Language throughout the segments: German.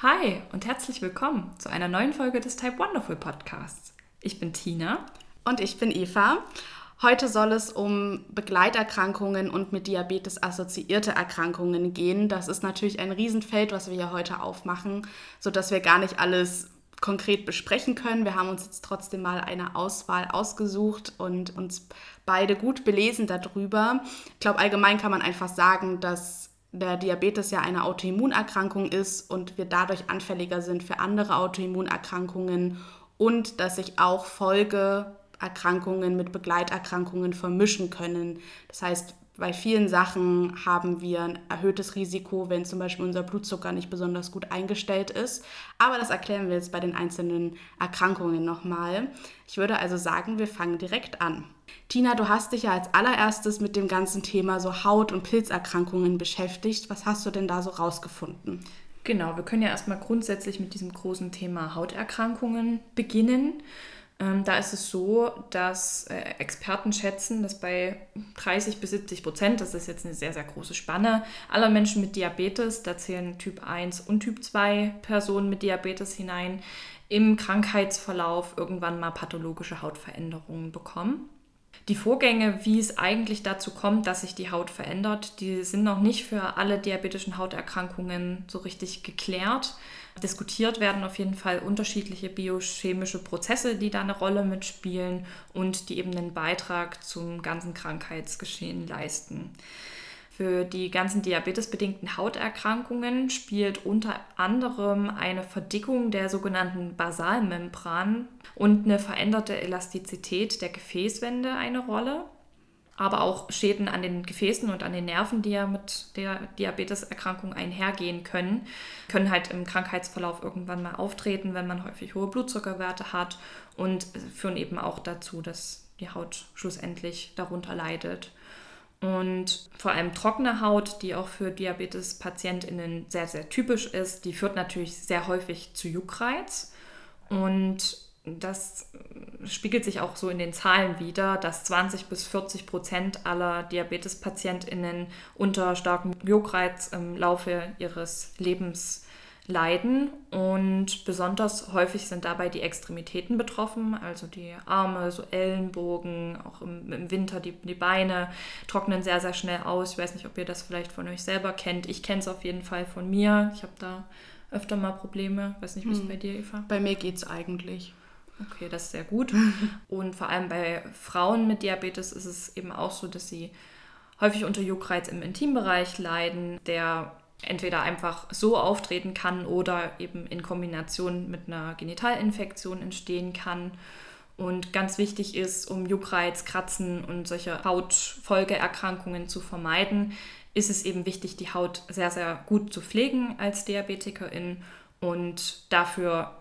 Hi und herzlich willkommen zu einer neuen Folge des Type Wonderful Podcasts. Ich bin Tina. Und ich bin Eva. Heute soll es um Begleiterkrankungen und mit Diabetes assoziierte Erkrankungen gehen. Das ist natürlich ein Riesenfeld, was wir hier heute aufmachen, sodass wir gar nicht alles konkret besprechen können. Wir haben uns jetzt trotzdem mal eine Auswahl ausgesucht und uns beide gut belesen darüber. Ich glaube, allgemein kann man einfach sagen, dass der Diabetes ja eine Autoimmunerkrankung ist und wir dadurch anfälliger sind für andere Autoimmunerkrankungen und dass sich auch Folgeerkrankungen mit Begleiterkrankungen vermischen können. Das heißt, bei vielen Sachen haben wir ein erhöhtes Risiko, wenn zum Beispiel unser Blutzucker nicht besonders gut eingestellt ist. Aber das erklären wir jetzt bei den einzelnen Erkrankungen nochmal. Ich würde also sagen, wir fangen direkt an. Tina, du hast dich ja als allererstes mit dem ganzen Thema so Haut- und Pilzerkrankungen beschäftigt. Was hast du denn da so rausgefunden? Genau, wir können ja erstmal grundsätzlich mit diesem großen Thema Hauterkrankungen beginnen. Ähm, da ist es so, dass äh, Experten schätzen, dass bei 30 bis 70 Prozent, das ist jetzt eine sehr, sehr große Spanne, aller Menschen mit Diabetes, da zählen Typ 1 und Typ 2 Personen mit Diabetes hinein, im Krankheitsverlauf irgendwann mal pathologische Hautveränderungen bekommen. Die Vorgänge, wie es eigentlich dazu kommt, dass sich die Haut verändert, die sind noch nicht für alle diabetischen Hauterkrankungen so richtig geklärt. Diskutiert werden auf jeden Fall unterschiedliche biochemische Prozesse, die da eine Rolle mitspielen und die eben einen Beitrag zum ganzen Krankheitsgeschehen leisten. Für die ganzen diabetesbedingten Hauterkrankungen spielt unter anderem eine Verdickung der sogenannten Basalmembran und eine veränderte Elastizität der Gefäßwände eine Rolle aber auch Schäden an den Gefäßen und an den Nerven, die ja mit der Diabeteserkrankung einhergehen können, können halt im Krankheitsverlauf irgendwann mal auftreten, wenn man häufig hohe Blutzuckerwerte hat und führen eben auch dazu, dass die Haut schlussendlich darunter leidet. Und vor allem trockene Haut, die auch für Diabetes-PatientInnen sehr, sehr typisch ist, die führt natürlich sehr häufig zu Juckreiz. Und das spiegelt sich auch so in den Zahlen wieder, dass 20 bis 40 Prozent aller Diabetespatientinnen unter starkem Juckreiz im Laufe ihres Lebens leiden und besonders häufig sind dabei die Extremitäten betroffen, also die Arme, so Ellenbogen, auch im, im, Winter die, die Beine trocknen sehr, sehr schnell aus. Ich weiß nicht, ob ihr das vielleicht von euch selber kennt. Ich kenne es auf jeden Fall von mir. Ich habe da öfter mal Probleme. Ich weiß nicht, wie es hm. bei dir, Eva? Bei mir geht es eigentlich. Okay, das ist sehr gut. Und vor allem bei Frauen mit Diabetes ist es eben auch so, dass sie häufig unter Juckreiz im Intimbereich leiden, der entweder einfach so auftreten kann oder eben in Kombination mit einer Genitalinfektion entstehen kann. Und ganz wichtig ist, um Juckreiz, Kratzen und solche Hautfolgeerkrankungen zu vermeiden, ist es eben wichtig, die Haut sehr, sehr gut zu pflegen als Diabetikerin. Und dafür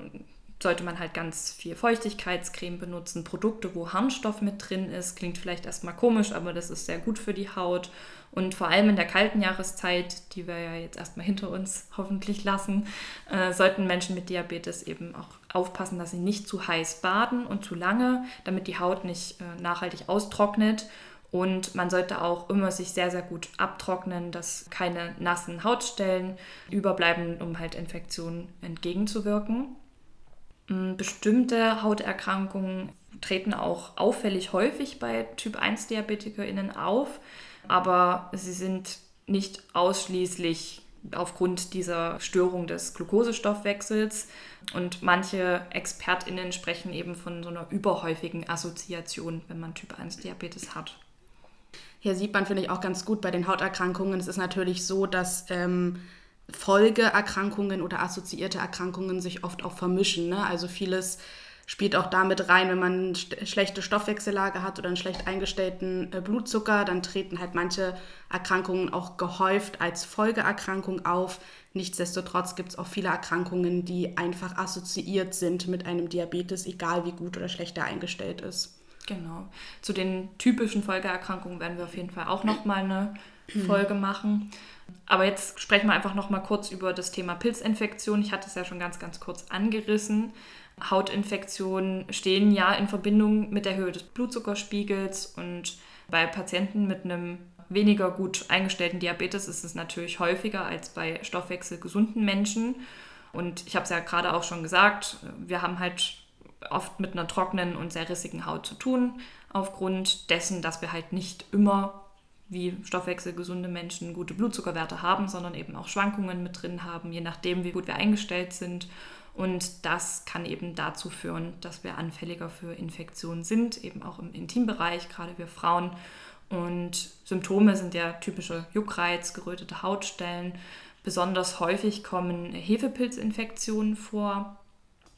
sollte man halt ganz viel Feuchtigkeitscreme benutzen, Produkte, wo Harnstoff mit drin ist. Klingt vielleicht erstmal komisch, aber das ist sehr gut für die Haut. Und vor allem in der kalten Jahreszeit, die wir ja jetzt erstmal hinter uns hoffentlich lassen, äh, sollten Menschen mit Diabetes eben auch aufpassen, dass sie nicht zu heiß baden und zu lange, damit die Haut nicht äh, nachhaltig austrocknet. Und man sollte auch immer sich sehr, sehr gut abtrocknen, dass keine nassen Hautstellen überbleiben, um halt Infektionen entgegenzuwirken. Mm, bestimmte Hauterkrankungen treten auch auffällig häufig bei Typ-1-DiabetikerInnen auf, aber sie sind nicht ausschließlich aufgrund dieser Störung des Glukosestoffwechsels. Und manche ExpertInnen sprechen eben von so einer überhäufigen Assoziation, wenn man Typ-1-Diabetes hat. Hier sieht man, finde ich, auch ganz gut bei den Hauterkrankungen. Es ist natürlich so, dass ähm, Folgeerkrankungen oder assoziierte Erkrankungen sich oft auch vermischen. Ne? Also vieles spielt auch damit rein, wenn man eine schlechte Stoffwechsellage hat oder einen schlecht eingestellten äh, Blutzucker, dann treten halt manche Erkrankungen auch gehäuft als Folgeerkrankung auf. Nichtsdestotrotz gibt es auch viele Erkrankungen, die einfach assoziiert sind mit einem Diabetes, egal wie gut oder schlecht er eingestellt ist. Genau. Zu den typischen Folgeerkrankungen werden wir auf jeden Fall auch nochmal eine Folge machen. Aber jetzt sprechen wir einfach noch mal kurz über das Thema Pilzinfektion. Ich hatte es ja schon ganz, ganz kurz angerissen. Hautinfektionen stehen ja in Verbindung mit der Höhe des Blutzuckerspiegels und bei Patienten mit einem weniger gut eingestellten Diabetes ist es natürlich häufiger als bei stoffwechselgesunden Menschen. Und ich habe es ja gerade auch schon gesagt, wir haben halt oft mit einer trockenen und sehr rissigen Haut zu tun, aufgrund dessen, dass wir halt nicht immer wie stoffwechselgesunde Menschen gute Blutzuckerwerte haben, sondern eben auch Schwankungen mit drin haben, je nachdem, wie gut wir eingestellt sind. Und das kann eben dazu führen, dass wir anfälliger für Infektionen sind, eben auch im Intimbereich, gerade wir Frauen. Und Symptome sind ja typische Juckreiz, gerötete Hautstellen. Besonders häufig kommen Hefepilzinfektionen vor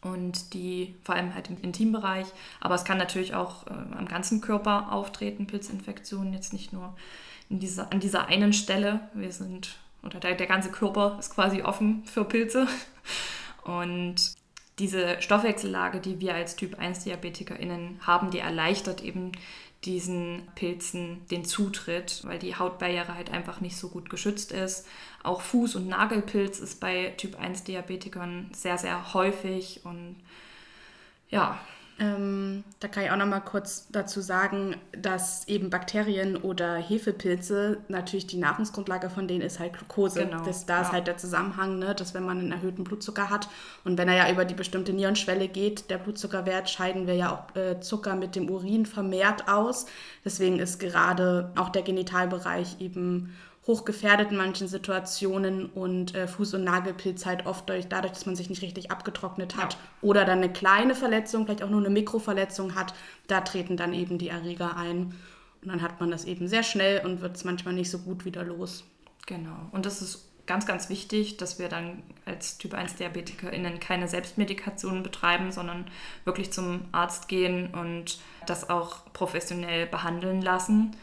und die vor allem halt im Intimbereich. Aber es kann natürlich auch äh, am ganzen Körper auftreten, Pilzinfektionen, jetzt nicht nur dieser, an dieser einen Stelle. Wir sind, oder der, der ganze Körper ist quasi offen für Pilze. Und diese Stoffwechsellage, die wir als Typ 1 DiabetikerInnen haben, die erleichtert eben diesen Pilzen den Zutritt, weil die Hautbarriere halt einfach nicht so gut geschützt ist. Auch Fuß- und Nagelpilz ist bei Typ 1 Diabetikern sehr, sehr häufig und ja, ähm, da kann ich auch noch mal kurz dazu sagen, dass eben Bakterien oder Hefepilze natürlich die Nahrungsgrundlage von denen ist halt Glucose. Genau, das, da ja. ist halt der Zusammenhang, ne, dass wenn man einen erhöhten Blutzucker hat und wenn er ja über die bestimmte Nierenschwelle geht, der Blutzuckerwert, scheiden wir ja auch äh, Zucker mit dem Urin vermehrt aus. Deswegen ist gerade auch der Genitalbereich eben hochgefährdet in manchen Situationen und äh, Fuß- und Nagelpilz halt oft durch, dadurch, dass man sich nicht richtig abgetrocknet hat ja. oder dann eine kleine Verletzung, vielleicht auch nur eine Mikroverletzung hat, da treten dann eben die Erreger ein. Und dann hat man das eben sehr schnell und wird es manchmal nicht so gut wieder los. Genau. Und das ist ganz, ganz wichtig, dass wir dann als Typ 1 DiabetikerInnen keine Selbstmedikation betreiben, sondern wirklich zum Arzt gehen und das auch professionell behandeln lassen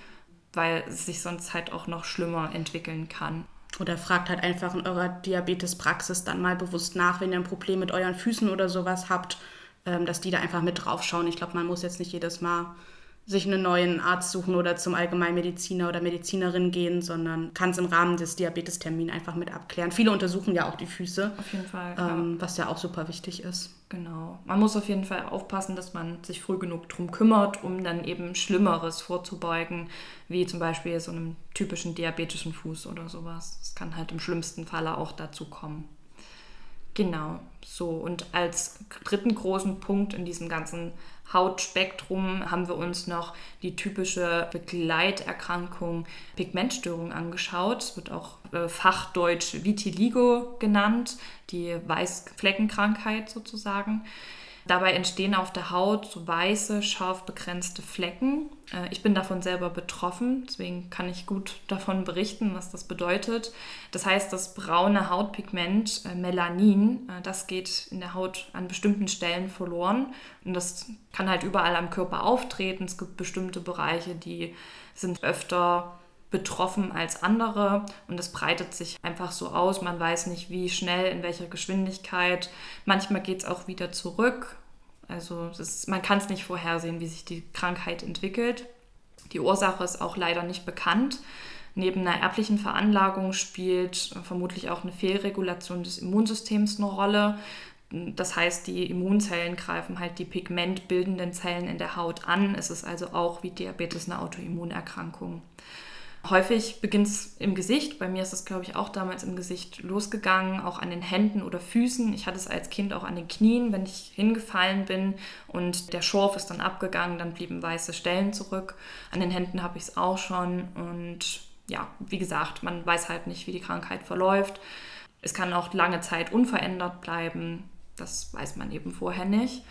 weil es sich sonst halt auch noch schlimmer entwickeln kann. Oder fragt halt einfach in eurer Diabetespraxis dann mal bewusst nach, wenn ihr ein Problem mit euren Füßen oder sowas habt, ähm, dass die da einfach mit draufschauen. Ich glaube, man muss jetzt nicht jedes Mal sich einen neuen Arzt suchen oder zum Allgemeinmediziner oder Medizinerin gehen, sondern kann es im Rahmen des Diabetestermins einfach mit abklären. Viele untersuchen ja auch die Füße. Auf jeden Fall. Ähm, ja. Was ja auch super wichtig ist. Genau. Man muss auf jeden Fall aufpassen, dass man sich früh genug drum kümmert, um dann eben Schlimmeres vorzubeugen, wie zum Beispiel so einem typischen diabetischen Fuß oder sowas. Das kann halt im schlimmsten Falle auch dazu kommen. Genau, so. Und als dritten großen Punkt in diesem ganzen Hautspektrum haben wir uns noch die typische Begleiterkrankung Pigmentstörung angeschaut. Es wird auch äh, fachdeutsch Vitiligo genannt, die Weißfleckenkrankheit sozusagen. Dabei entstehen auf der Haut so weiße, scharf begrenzte Flecken. Äh, ich bin davon selber betroffen, deswegen kann ich gut davon berichten, was das bedeutet. Das heißt, das braune Hautpigment äh, Melanin, äh, das geht in der Haut an bestimmten Stellen verloren und das kann halt überall am Körper auftreten. Es gibt bestimmte Bereiche, die sind öfter betroffen als andere und es breitet sich einfach so aus. Man weiß nicht, wie schnell, in welcher Geschwindigkeit. Manchmal geht es auch wieder zurück. Also ist, man kann es nicht vorhersehen, wie sich die Krankheit entwickelt. Die Ursache ist auch leider nicht bekannt. Neben einer erblichen Veranlagung spielt vermutlich auch eine Fehlregulation des Immunsystems eine Rolle. Das heißt, die Immunzellen greifen halt die pigmentbildenden Zellen in der Haut an. Es ist also auch wie Diabetes eine Autoimmunerkrankung. Häufig beginnt es im Gesicht. Bei mir ist es, glaube ich, auch damals im Gesicht losgegangen, auch an den Händen oder Füßen. Ich hatte es als Kind auch an den Knien, wenn ich hingefallen bin und der Schorf ist dann abgegangen, dann blieben weiße Stellen zurück. An den Händen habe ich es auch schon und ja, wie gesagt, man weiß halt nicht, wie die Krankheit verläuft. Es kann auch lange Zeit unverändert bleiben. Das weiß man eben vorher nicht.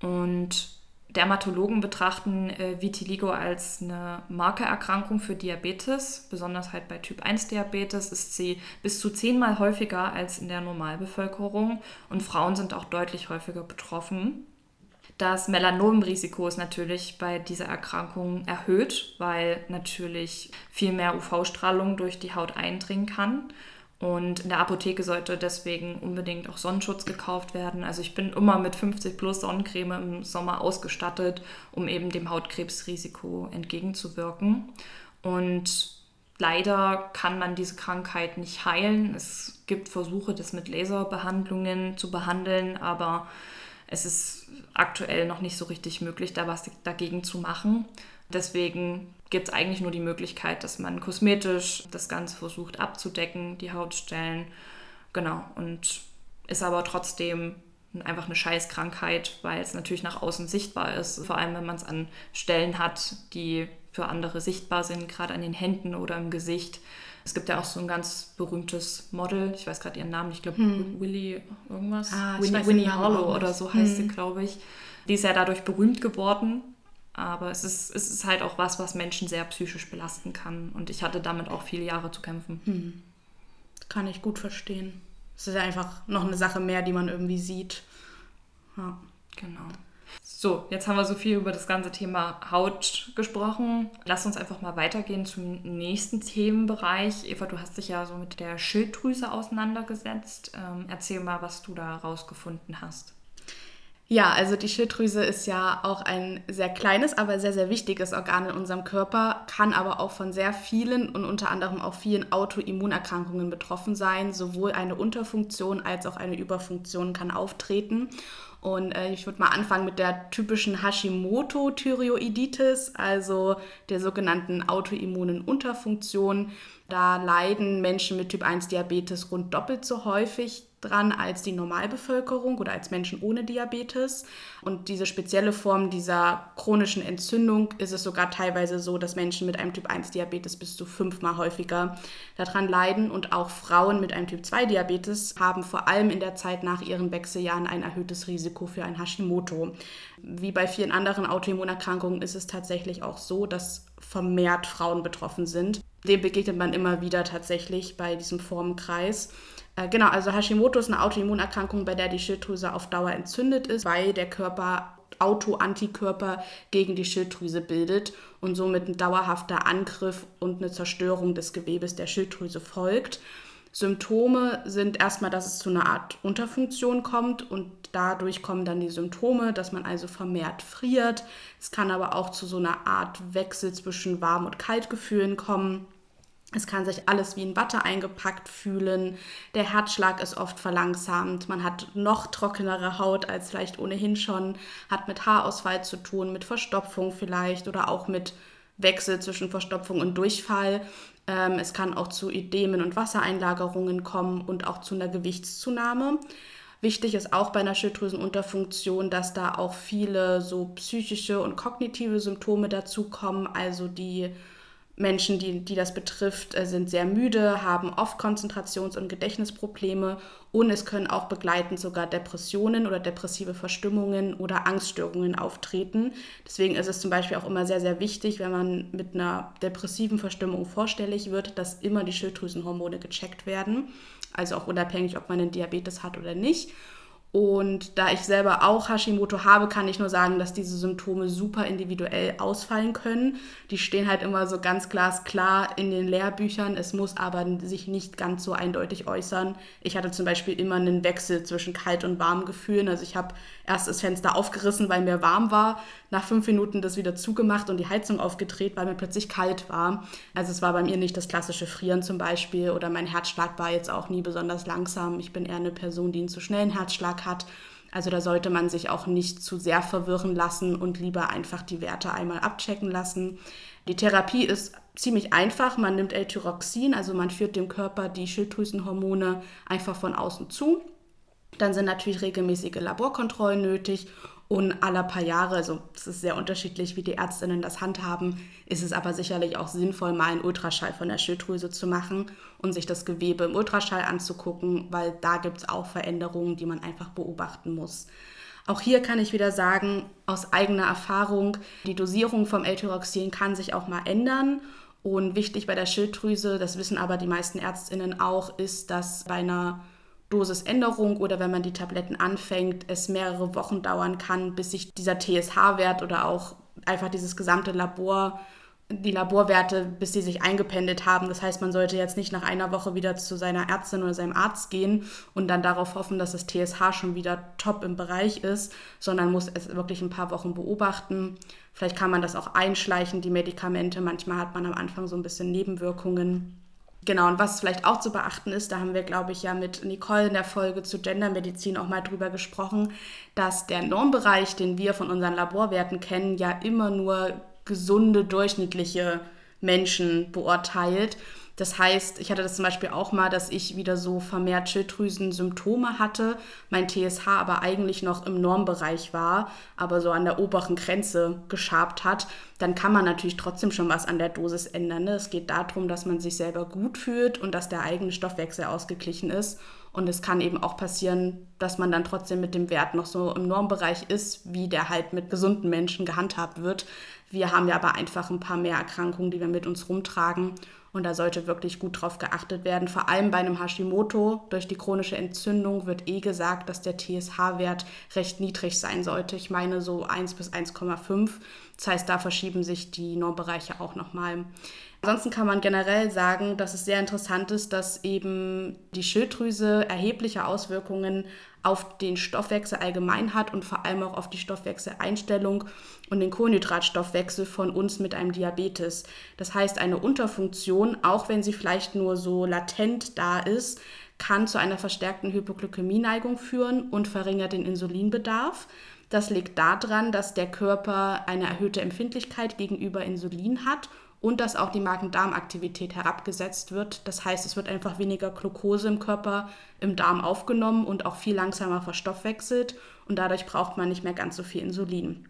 Und Dermatologen betrachten äh, Vitiligo als eine Markererkrankung für Diabetes. Besonders halt bei Typ 1 Diabetes ist sie bis zu zehnmal häufiger als in der Normalbevölkerung und Frauen sind auch deutlich häufiger betroffen. Das Melanomrisiko ist natürlich bei dieser Erkrankung erhöht, weil natürlich viel mehr UV-Strahlung durch die Haut eindringen kann. Und in der Apotheke sollte deswegen unbedingt auch Sonnenschutz gekauft werden. Also ich bin immer mit 50 plus Sonnencreme im Sommer ausgestattet, um eben dem Hautkrebsrisiko entgegenzuwirken. Und leider kann man diese Krankheit nicht heilen. Es gibt Versuche, das mit Laserbehandlungen zu behandeln, aber es ist aktuell noch nicht so richtig möglich, da was dagegen zu machen. Deswegen gibt es eigentlich nur die Möglichkeit, dass man kosmetisch das Ganze versucht abzudecken, die Hautstellen. Genau. Und ist aber trotzdem einfach eine Scheißkrankheit, weil es natürlich nach außen sichtbar ist. Vor allem, wenn man es an Stellen hat, die für andere sichtbar sind, gerade an den Händen oder im Gesicht. Es gibt ja auch so ein ganz berühmtes Model, ich weiß gerade ihren Namen, ich glaube hm. Willy irgendwas. Ah, Winnie, Winnie Harlow oder so heißt hm. sie, glaube ich. Die ist ja dadurch berühmt geworden, aber es ist, es ist halt auch was, was Menschen sehr psychisch belasten kann. Und ich hatte damit auch viele Jahre zu kämpfen. Hm. Kann ich gut verstehen. Es ist ja einfach noch eine Sache mehr, die man irgendwie sieht. Ja. Genau. So, jetzt haben wir so viel über das ganze Thema Haut gesprochen. Lass uns einfach mal weitergehen zum nächsten Themenbereich. Eva, du hast dich ja so mit der Schilddrüse auseinandergesetzt. Ähm, erzähl mal, was du da rausgefunden hast. Ja, also die Schilddrüse ist ja auch ein sehr kleines, aber sehr, sehr wichtiges Organ in unserem Körper, kann aber auch von sehr vielen und unter anderem auch vielen Autoimmunerkrankungen betroffen sein. Sowohl eine Unterfunktion als auch eine Überfunktion kann auftreten. Und äh, ich würde mal anfangen mit der typischen Hashimoto-Thyreoiditis, also der sogenannten autoimmunen Unterfunktion. Da leiden Menschen mit Typ 1 Diabetes rund doppelt so häufig dran als die Normalbevölkerung oder als Menschen ohne Diabetes. Und diese spezielle Form dieser chronischen Entzündung ist es sogar teilweise so, dass Menschen mit einem Typ 1 Diabetes bis zu fünfmal häufiger daran leiden. Und auch Frauen mit einem Typ 2 Diabetes haben vor allem in der Zeit nach ihren Wechseljahren ein erhöhtes Risiko für ein Hashimoto. Wie bei vielen anderen Autoimmunerkrankungen ist es tatsächlich auch so, dass vermehrt Frauen betroffen sind. Dem begegnet man immer wieder tatsächlich bei diesem Formenkreis. Äh, genau, also Hashimoto ist eine Autoimmunerkrankung, bei der die Schilddrüse auf Dauer entzündet ist, weil der Körper Autoantikörper gegen die Schilddrüse bildet und somit ein dauerhafter Angriff und eine Zerstörung des Gewebes der Schilddrüse folgt. Symptome sind erstmal, dass es zu einer Art Unterfunktion kommt und dadurch kommen dann die Symptome, dass man also vermehrt friert. Es kann aber auch zu so einer Art Wechsel zwischen Warm- und Kaltgefühlen kommen. Es kann sich alles wie in Watte eingepackt fühlen. Der Herzschlag ist oft verlangsamt. Man hat noch trockenere Haut als vielleicht ohnehin schon. Hat mit Haarausfall zu tun, mit Verstopfung vielleicht oder auch mit Wechsel zwischen Verstopfung und Durchfall. Ähm, es kann auch zu Ödemen und Wassereinlagerungen kommen und auch zu einer Gewichtszunahme. Wichtig ist auch bei einer Schilddrüsenunterfunktion, dass da auch viele so psychische und kognitive Symptome dazukommen, also die Menschen, die, die das betrifft, äh, sind sehr müde, haben oft Konzentrations- und Gedächtnisprobleme und es können auch begleitend sogar Depressionen oder depressive Verstimmungen oder Angststörungen auftreten. Deswegen ist es zum Beispiel auch immer sehr, sehr wichtig, wenn man mit einer depressiven Verstimmung vorstellig wird, dass immer die Schilddrüsenhormone gecheckt werden. Also auch unabhängig, ob man einen Diabetes hat oder nicht. Und da ich selber auch Hashimoto habe, kann ich nur sagen, dass diese Symptome super individuell ausfallen können. Die stehen halt immer so ganz glasklar in den Lehrbüchern. Es muss aber sich nicht ganz so eindeutig äußern. Ich hatte zum Beispiel immer einen Wechsel zwischen kalt und warm Gefühlen. Also ich habe erst das Fenster aufgerissen, weil mir warm war, nach fünf Minuten das wieder zugemacht und die Heizung aufgedreht, weil mir plötzlich kalt war. Also es war bei mir nicht das klassische Frieren zum Beispiel oder mein Herzschlag war jetzt auch nie besonders langsam. Ich bin eher eine Person, die einen zu schnellen Herzschlag hat. Also da sollte man sich auch nicht zu sehr verwirren lassen und lieber einfach die Werte einmal abchecken lassen. Die Therapie ist ziemlich einfach. Man nimmt L-Tyroxin, also man führt dem Körper die Schilddrüsenhormone einfach von außen zu. Dann sind natürlich regelmäßige Laborkontrollen nötig und alle paar Jahre, also es ist sehr unterschiedlich, wie die Ärztinnen das handhaben, ist es aber sicherlich auch sinnvoll, mal einen Ultraschall von der Schilddrüse zu machen und sich das Gewebe im Ultraschall anzugucken, weil da gibt es auch Veränderungen, die man einfach beobachten muss. Auch hier kann ich wieder sagen, aus eigener Erfahrung, die Dosierung vom L-Tyroxin kann sich auch mal ändern. Und wichtig bei der Schilddrüse, das wissen aber die meisten Ärztinnen auch, ist, dass bei einer Dosisänderung oder wenn man die Tabletten anfängt, es mehrere Wochen dauern kann, bis sich dieser TSH-Wert oder auch einfach dieses gesamte Labor, die Laborwerte, bis sie sich eingependelt haben. Das heißt, man sollte jetzt nicht nach einer Woche wieder zu seiner Ärztin oder seinem Arzt gehen und dann darauf hoffen, dass das TSH schon wieder top im Bereich ist, sondern muss es wirklich ein paar Wochen beobachten. Vielleicht kann man das auch einschleichen, die Medikamente. Manchmal hat man am Anfang so ein bisschen Nebenwirkungen. Genau, und was vielleicht auch zu beachten ist, da haben wir, glaube ich, ja mit Nicole in der Folge zu Gendermedizin auch mal drüber gesprochen, dass der Normbereich, den wir von unseren Laborwerten kennen, ja immer nur gesunde, durchschnittliche Menschen beurteilt. Das heißt, ich hatte das zum Beispiel auch mal, dass ich wieder so vermehrt Schilddrüsen-Symptome hatte, mein TSH aber eigentlich noch im Normbereich war, aber so an der oberen Grenze geschabt hat. Dann kann man natürlich trotzdem schon was an der Dosis ändern. Ne? Es geht darum, dass man sich selber gut fühlt und dass der eigene Stoffwechsel ausgeglichen ist. Und es kann eben auch passieren, dass man dann trotzdem mit dem Wert noch so im Normbereich ist, wie der halt mit gesunden Menschen gehandhabt wird. Wir haben ja aber einfach ein paar mehr Erkrankungen, die wir mit uns rumtragen. Und da sollte wirklich gut drauf geachtet werden. Vor allem bei einem Hashimoto durch die chronische Entzündung wird eh gesagt, dass der TSH-Wert recht niedrig sein sollte. Ich meine so 1 bis 1,5. Das heißt, da verschieben sich die Normbereiche auch nochmal. Ansonsten kann man generell sagen, dass es sehr interessant ist, dass eben die Schilddrüse erhebliche Auswirkungen auf den Stoffwechsel allgemein hat und vor allem auch auf die Stoffwechseleinstellung und den Kohlenhydratstoffwechsel von uns mit einem Diabetes. Das heißt, eine Unterfunktion, auch wenn sie vielleicht nur so latent da ist, kann zu einer verstärkten Hypoglykämieneigung führen und verringert den Insulinbedarf. Das liegt daran, dass der Körper eine erhöhte Empfindlichkeit gegenüber Insulin hat und dass auch die Magen-Darm-Aktivität herabgesetzt wird. Das heißt, es wird einfach weniger Glucose im Körper, im Darm aufgenommen und auch viel langsamer verstoffwechselt und dadurch braucht man nicht mehr ganz so viel Insulin.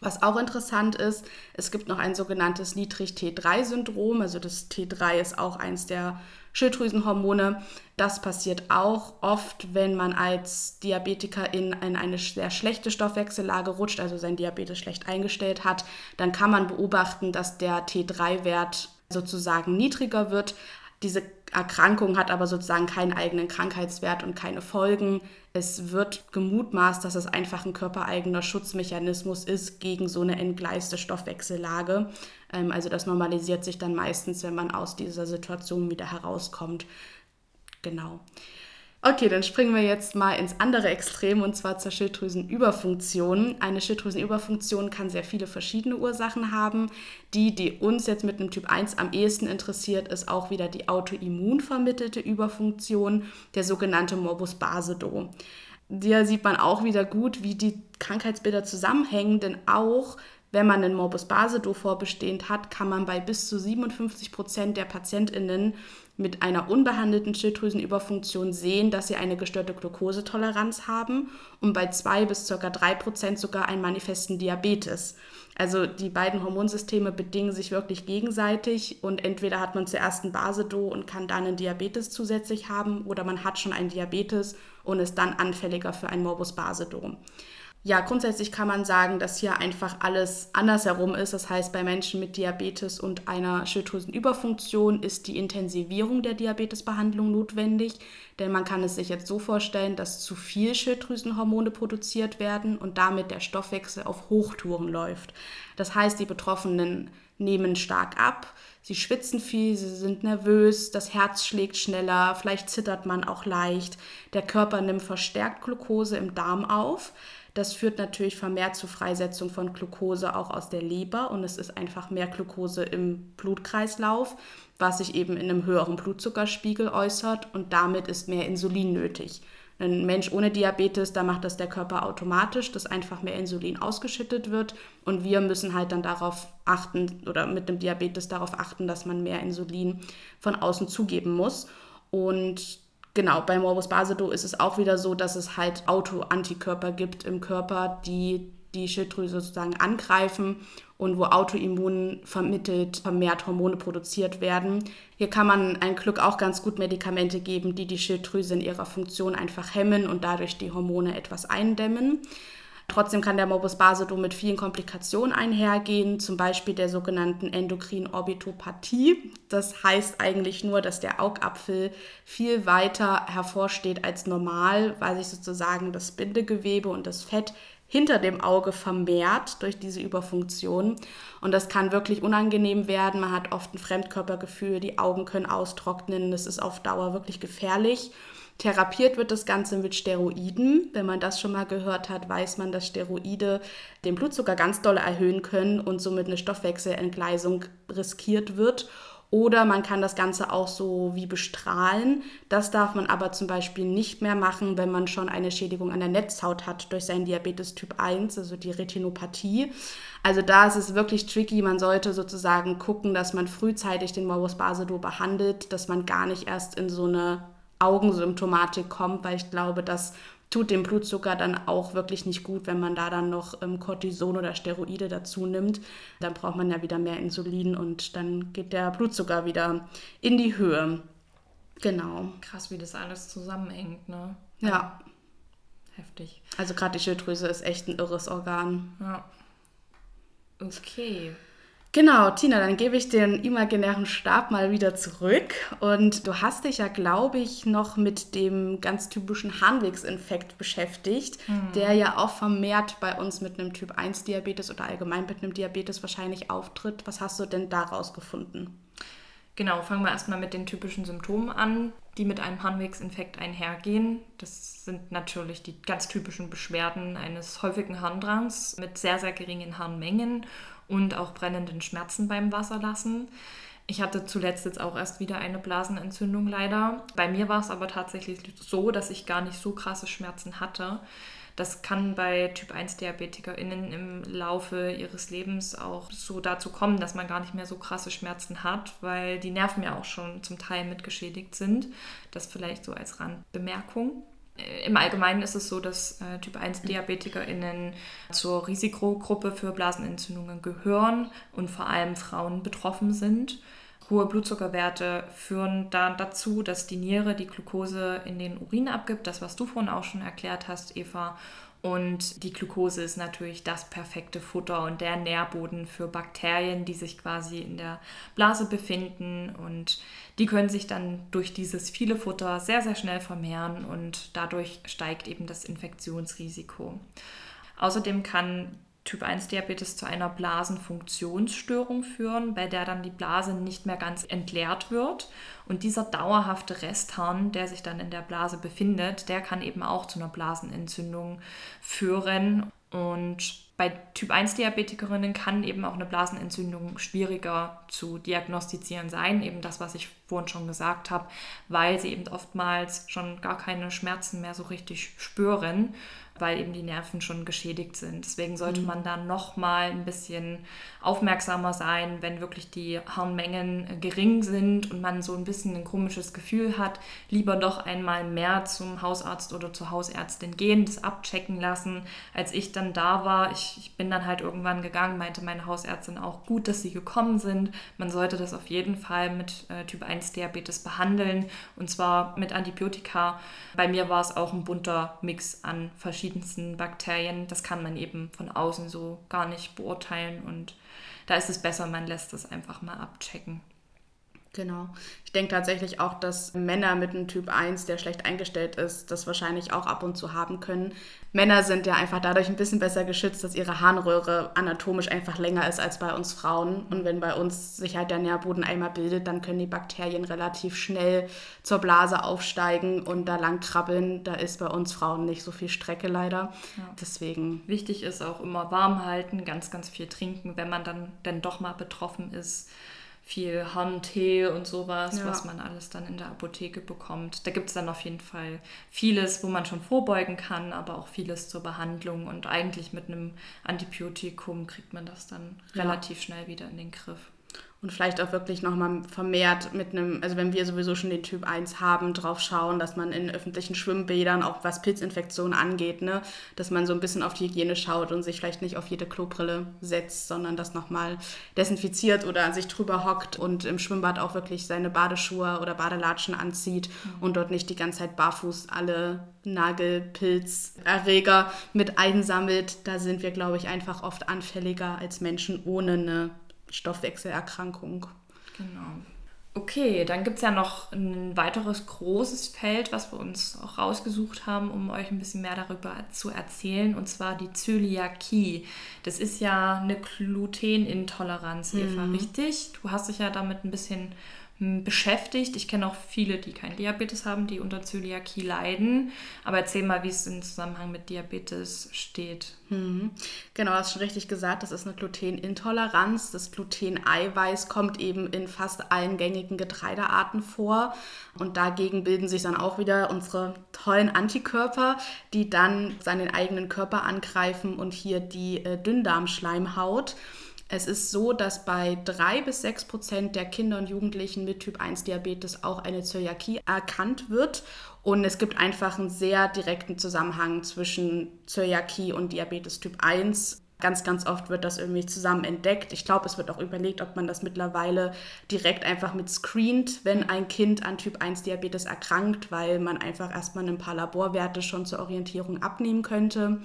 Was auch interessant ist, es gibt noch ein sogenanntes Niedrig-T3-Syndrom. Also das T3 ist auch eins der Schilddrüsenhormone. Das passiert auch oft, wenn man als Diabetiker in, in eine sehr schlechte Stoffwechsellage rutscht, also sein Diabetes schlecht eingestellt hat. Dann kann man beobachten, dass der T3-Wert sozusagen niedriger wird. Diese Erkrankung hat aber sozusagen keinen eigenen Krankheitswert und keine Folgen. Es wird gemutmaßt, dass es einfach ein körpereigener Schutzmechanismus ist gegen so eine entgleiste Stoffwechsellage. Ähm, also das normalisiert sich dann meistens, wenn man aus dieser Situation wieder herauskommt. Genau. Okay, dann springen wir jetzt mal ins andere Extrem und zwar zur Schilddrüsenüberfunktion. Eine Schilddrüsenüberfunktion kann sehr viele verschiedene Ursachen haben. Die, die uns jetzt mit dem Typ 1 am ehesten interessiert, ist auch wieder die autoimmun vermittelte Überfunktion, der sogenannte Morbus Basedow. Hier sieht man auch wieder gut, wie die Krankheitsbilder zusammenhängen, denn auch wenn man einen Morbus Basedow vorbestehend hat, kann man bei bis zu 57 Prozent der PatientInnen mit einer unbehandelten Schilddrüsenüberfunktion sehen, dass sie eine gestörte Glukosetoleranz haben und bei 2 bis ca. 3 Prozent sogar einen manifesten Diabetes. Also die beiden Hormonsysteme bedingen sich wirklich gegenseitig und entweder hat man zuerst ein Basedow und kann dann einen Diabetes zusätzlich haben oder man hat schon einen Diabetes und ist dann anfälliger für ein Morbus Basedow. Ja, grundsätzlich kann man sagen, dass hier einfach alles andersherum ist. Das heißt, bei Menschen mit Diabetes und einer Schilddrüsenüberfunktion ist die Intensivierung der Diabetesbehandlung notwendig. Denn man kann es sich jetzt so vorstellen, dass zu viel Schilddrüsenhormone produziert werden und damit der Stoffwechsel auf Hochtouren läuft. Das heißt, die Betroffenen nehmen stark ab, sie schwitzen viel, sie sind nervös, das Herz schlägt schneller, vielleicht zittert man auch leicht, der Körper nimmt verstärkt Glucose im Darm auf. Das führt natürlich vermehrt zur Freisetzung von Glucose auch aus der Leber und es ist einfach mehr Glucose im Blutkreislauf, was sich eben in einem höheren Blutzuckerspiegel äußert und damit ist mehr Insulin nötig. Ein Mensch ohne Diabetes, da macht das der Körper automatisch, dass einfach mehr Insulin ausgeschüttet wird und wir müssen halt dann darauf achten oder mit dem Diabetes darauf achten, dass man mehr Insulin von außen zugeben muss. Und Genau, bei Morbus Basedow ist es auch wieder so, dass es halt Autoantikörper gibt im Körper, die die Schilddrüse sozusagen angreifen und wo Autoimmun vermittelt vermehrt Hormone produziert werden. Hier kann man ein Glück auch ganz gut Medikamente geben, die die Schilddrüse in ihrer Funktion einfach hemmen und dadurch die Hormone etwas eindämmen. Trotzdem kann der Morbus Basedow mit vielen Komplikationen einhergehen, zum Beispiel der sogenannten Endokrin-Orbitopathie. Das heißt eigentlich nur, dass der Augapfel viel weiter hervorsteht als normal, weil sich sozusagen das Bindegewebe und das Fett hinter dem Auge vermehrt durch diese Überfunktion. Und das kann wirklich unangenehm werden. Man hat oft ein Fremdkörpergefühl, die Augen können austrocknen. Das ist auf Dauer wirklich gefährlich. Therapiert wird das Ganze mit Steroiden. Wenn man das schon mal gehört hat, weiß man, dass Steroide den Blutzucker ganz doll erhöhen können und somit eine Stoffwechselentgleisung riskiert wird. Oder man kann das Ganze auch so wie bestrahlen. Das darf man aber zum Beispiel nicht mehr machen, wenn man schon eine Schädigung an der Netzhaut hat durch seinen Diabetes Typ 1, also die Retinopathie. Also da ist es wirklich tricky. Man sollte sozusagen gucken, dass man frühzeitig den Morbus Basedow behandelt, dass man gar nicht erst in so eine Augensymptomatik kommt, weil ich glaube, das tut dem Blutzucker dann auch wirklich nicht gut, wenn man da dann noch ähm, Cortison oder Steroide dazu nimmt. Dann braucht man ja wieder mehr Insulin und dann geht der Blutzucker wieder in die Höhe. Genau. Krass, wie das alles zusammenhängt, ne? Ja. Heftig. Also gerade die Schilddrüse ist echt ein irres Organ. Ja. Okay. Genau, Tina, dann gebe ich den imaginären Stab mal wieder zurück. Und du hast dich ja, glaube ich, noch mit dem ganz typischen Harnwegsinfekt beschäftigt, mhm. der ja auch vermehrt bei uns mit einem Typ 1 Diabetes oder allgemein mit einem Diabetes wahrscheinlich auftritt. Was hast du denn daraus gefunden? Genau, fangen wir erstmal mit den typischen Symptomen an, die mit einem Harnwegsinfekt einhergehen. Das sind natürlich die ganz typischen Beschwerden eines häufigen Harndrangs mit sehr, sehr geringen Harnmengen und auch brennenden Schmerzen beim Wasserlassen. Ich hatte zuletzt jetzt auch erst wieder eine Blasenentzündung leider. Bei mir war es aber tatsächlich so, dass ich gar nicht so krasse Schmerzen hatte. Das kann bei Typ 1 DiabetikerInnen im Laufe ihres Lebens auch so dazu kommen, dass man gar nicht mehr so krasse Schmerzen hat, weil die Nerven ja auch schon zum Teil mitgeschädigt sind. Das vielleicht so als Randbemerkung. Im Allgemeinen ist es so, dass äh, Typ 1 DiabetikerInnen zur Risikogruppe für Blasenentzündungen gehören und vor allem Frauen betroffen sind. Hohe Blutzuckerwerte führen dann dazu, dass die Niere die Glucose in den Urin abgibt, das was du vorhin auch schon erklärt hast, Eva, und die Glucose ist natürlich das perfekte Futter und der Nährboden für Bakterien, die sich quasi in der Blase befinden. Und die können sich dann durch dieses viele Futter sehr, sehr schnell vermehren und dadurch steigt eben das Infektionsrisiko. Außerdem kann Typ 1 Diabetes zu einer Blasenfunktionsstörung führen, bei der dann die Blase nicht mehr ganz entleert wird. Und dieser dauerhafte Restharn, der sich dann in der Blase befindet, der kann eben auch zu einer Blasenentzündung führen. Und bei Typ 1 Diabetikerinnen kann eben auch eine Blasenentzündung schwieriger zu diagnostizieren sein, eben das, was ich vorhin schon gesagt habe, weil sie eben oftmals schon gar keine Schmerzen mehr so richtig spüren weil eben die Nerven schon geschädigt sind. Deswegen sollte mhm. man da nochmal ein bisschen aufmerksamer sein, wenn wirklich die Harnmengen gering sind und man so ein bisschen ein komisches Gefühl hat, lieber doch einmal mehr zum Hausarzt oder zur Hausärztin gehen, das abchecken lassen. Als ich dann da war, ich, ich bin dann halt irgendwann gegangen, meinte meine Hausärztin auch gut, dass sie gekommen sind. Man sollte das auf jeden Fall mit äh, Typ 1 Diabetes behandeln und zwar mit Antibiotika. Bei mir war es auch ein bunter Mix an verschiedenen verschiedensten Bakterien. Das kann man eben von außen so gar nicht beurteilen und da ist es besser, man lässt es einfach mal abchecken. Genau. Ich denke tatsächlich auch, dass Männer mit einem Typ 1, der schlecht eingestellt ist, das wahrscheinlich auch ab und zu haben können. Männer sind ja einfach dadurch ein bisschen besser geschützt, dass ihre Harnröhre anatomisch einfach länger ist als bei uns Frauen. Und wenn bei uns sich halt der Nährboden einmal bildet, dann können die Bakterien relativ schnell zur Blase aufsteigen und da lang krabbeln. Da ist bei uns Frauen nicht so viel Strecke leider. Ja. Deswegen. Wichtig ist auch immer warm halten, ganz, ganz viel trinken, wenn man dann denn doch mal betroffen ist viel Handtee und sowas, ja. was man alles dann in der Apotheke bekommt. Da gibt es dann auf jeden Fall vieles, wo man schon vorbeugen kann, aber auch vieles zur Behandlung. Und eigentlich mit einem Antibiotikum kriegt man das dann ja. relativ schnell wieder in den Griff und vielleicht auch wirklich nochmal vermehrt mit einem, also wenn wir sowieso schon den Typ 1 haben, drauf schauen, dass man in öffentlichen Schwimmbädern, auch was Pilzinfektionen angeht, ne, dass man so ein bisschen auf die Hygiene schaut und sich vielleicht nicht auf jede Klobrille setzt, sondern das nochmal desinfiziert oder an sich drüber hockt und im Schwimmbad auch wirklich seine Badeschuhe oder Badelatschen anzieht mhm. und dort nicht die ganze Zeit barfuß alle Nagelpilzerreger mit einsammelt. Da sind wir, glaube ich, einfach oft anfälliger als Menschen ohne eine Stoffwechselerkrankung. Genau. Okay, dann gibt es ja noch ein weiteres großes Feld, was wir uns auch rausgesucht haben, um euch ein bisschen mehr darüber zu erzählen, und zwar die Zöliakie. Das ist ja eine Glutenintoleranz, Eva, mhm. richtig? Du hast dich ja damit ein bisschen beschäftigt. Ich kenne auch viele, die keinen Diabetes haben, die unter Zöliakie leiden. Aber erzähl mal, wie es im Zusammenhang mit Diabetes steht. Mhm. Genau, hast schon richtig gesagt, das ist eine Glutenintoleranz. Das Gluteneiweiß kommt eben in fast allen gängigen Getreidearten vor. Und dagegen bilden sich dann auch wieder unsere tollen Antikörper, die dann seinen eigenen Körper angreifen und hier die äh, Dünndarmschleimhaut. Es ist so, dass bei drei bis sechs Prozent der Kinder und Jugendlichen mit Typ 1 Diabetes auch eine Zöliakie erkannt wird. Und es gibt einfach einen sehr direkten Zusammenhang zwischen Zöliakie und Diabetes Typ 1. Ganz, ganz oft wird das irgendwie zusammen entdeckt. Ich glaube, es wird auch überlegt, ob man das mittlerweile direkt einfach mit screent, wenn ein Kind an Typ 1 Diabetes erkrankt, weil man einfach erstmal ein paar Laborwerte schon zur Orientierung abnehmen könnte.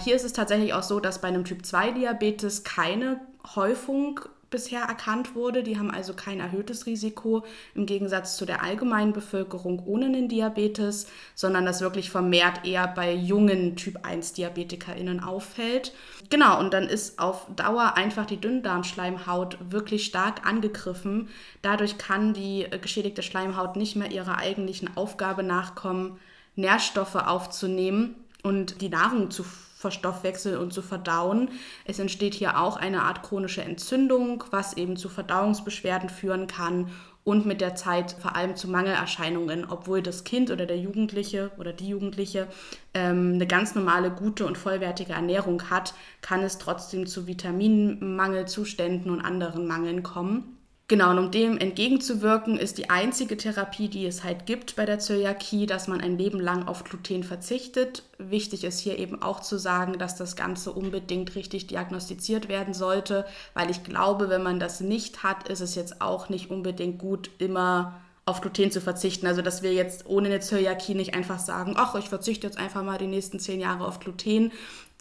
Hier ist es tatsächlich auch so, dass bei einem Typ 2 Diabetes keine Häufung bisher erkannt wurde. Die haben also kein erhöhtes Risiko im Gegensatz zu der allgemeinen Bevölkerung ohne einen Diabetes, sondern das wirklich vermehrt eher bei jungen Typ 1 DiabetikerInnen auffällt. Genau, und dann ist auf Dauer einfach die Dünndarmschleimhaut wirklich stark angegriffen. Dadurch kann die geschädigte Schleimhaut nicht mehr ihrer eigentlichen Aufgabe nachkommen, Nährstoffe aufzunehmen und die Nahrung zu verstoffwechseln und zu verdauen. Es entsteht hier auch eine Art chronische Entzündung, was eben zu Verdauungsbeschwerden führen kann und mit der Zeit vor allem zu Mangelerscheinungen, obwohl das Kind oder der Jugendliche oder die Jugendliche ähm, eine ganz normale, gute und vollwertige Ernährung hat, kann es trotzdem zu Vitaminmangelzuständen und anderen Mangeln kommen. Genau, und um dem entgegenzuwirken, ist die einzige Therapie, die es halt gibt bei der Zöliakie, dass man ein Leben lang auf Gluten verzichtet. Wichtig ist hier eben auch zu sagen, dass das Ganze unbedingt richtig diagnostiziert werden sollte, weil ich glaube, wenn man das nicht hat, ist es jetzt auch nicht unbedingt gut, immer auf Gluten zu verzichten. Also dass wir jetzt ohne eine Zöliakie nicht einfach sagen, ach, ich verzichte jetzt einfach mal die nächsten zehn Jahre auf Gluten,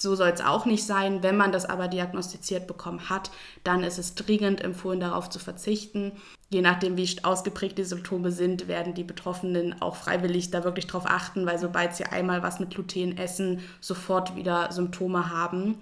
so soll es auch nicht sein. Wenn man das aber diagnostiziert bekommen hat, dann ist es dringend empfohlen, darauf zu verzichten. Je nachdem, wie ausgeprägt die Symptome sind, werden die Betroffenen auch freiwillig da wirklich drauf achten, weil sobald sie einmal was mit Gluten essen, sofort wieder Symptome haben.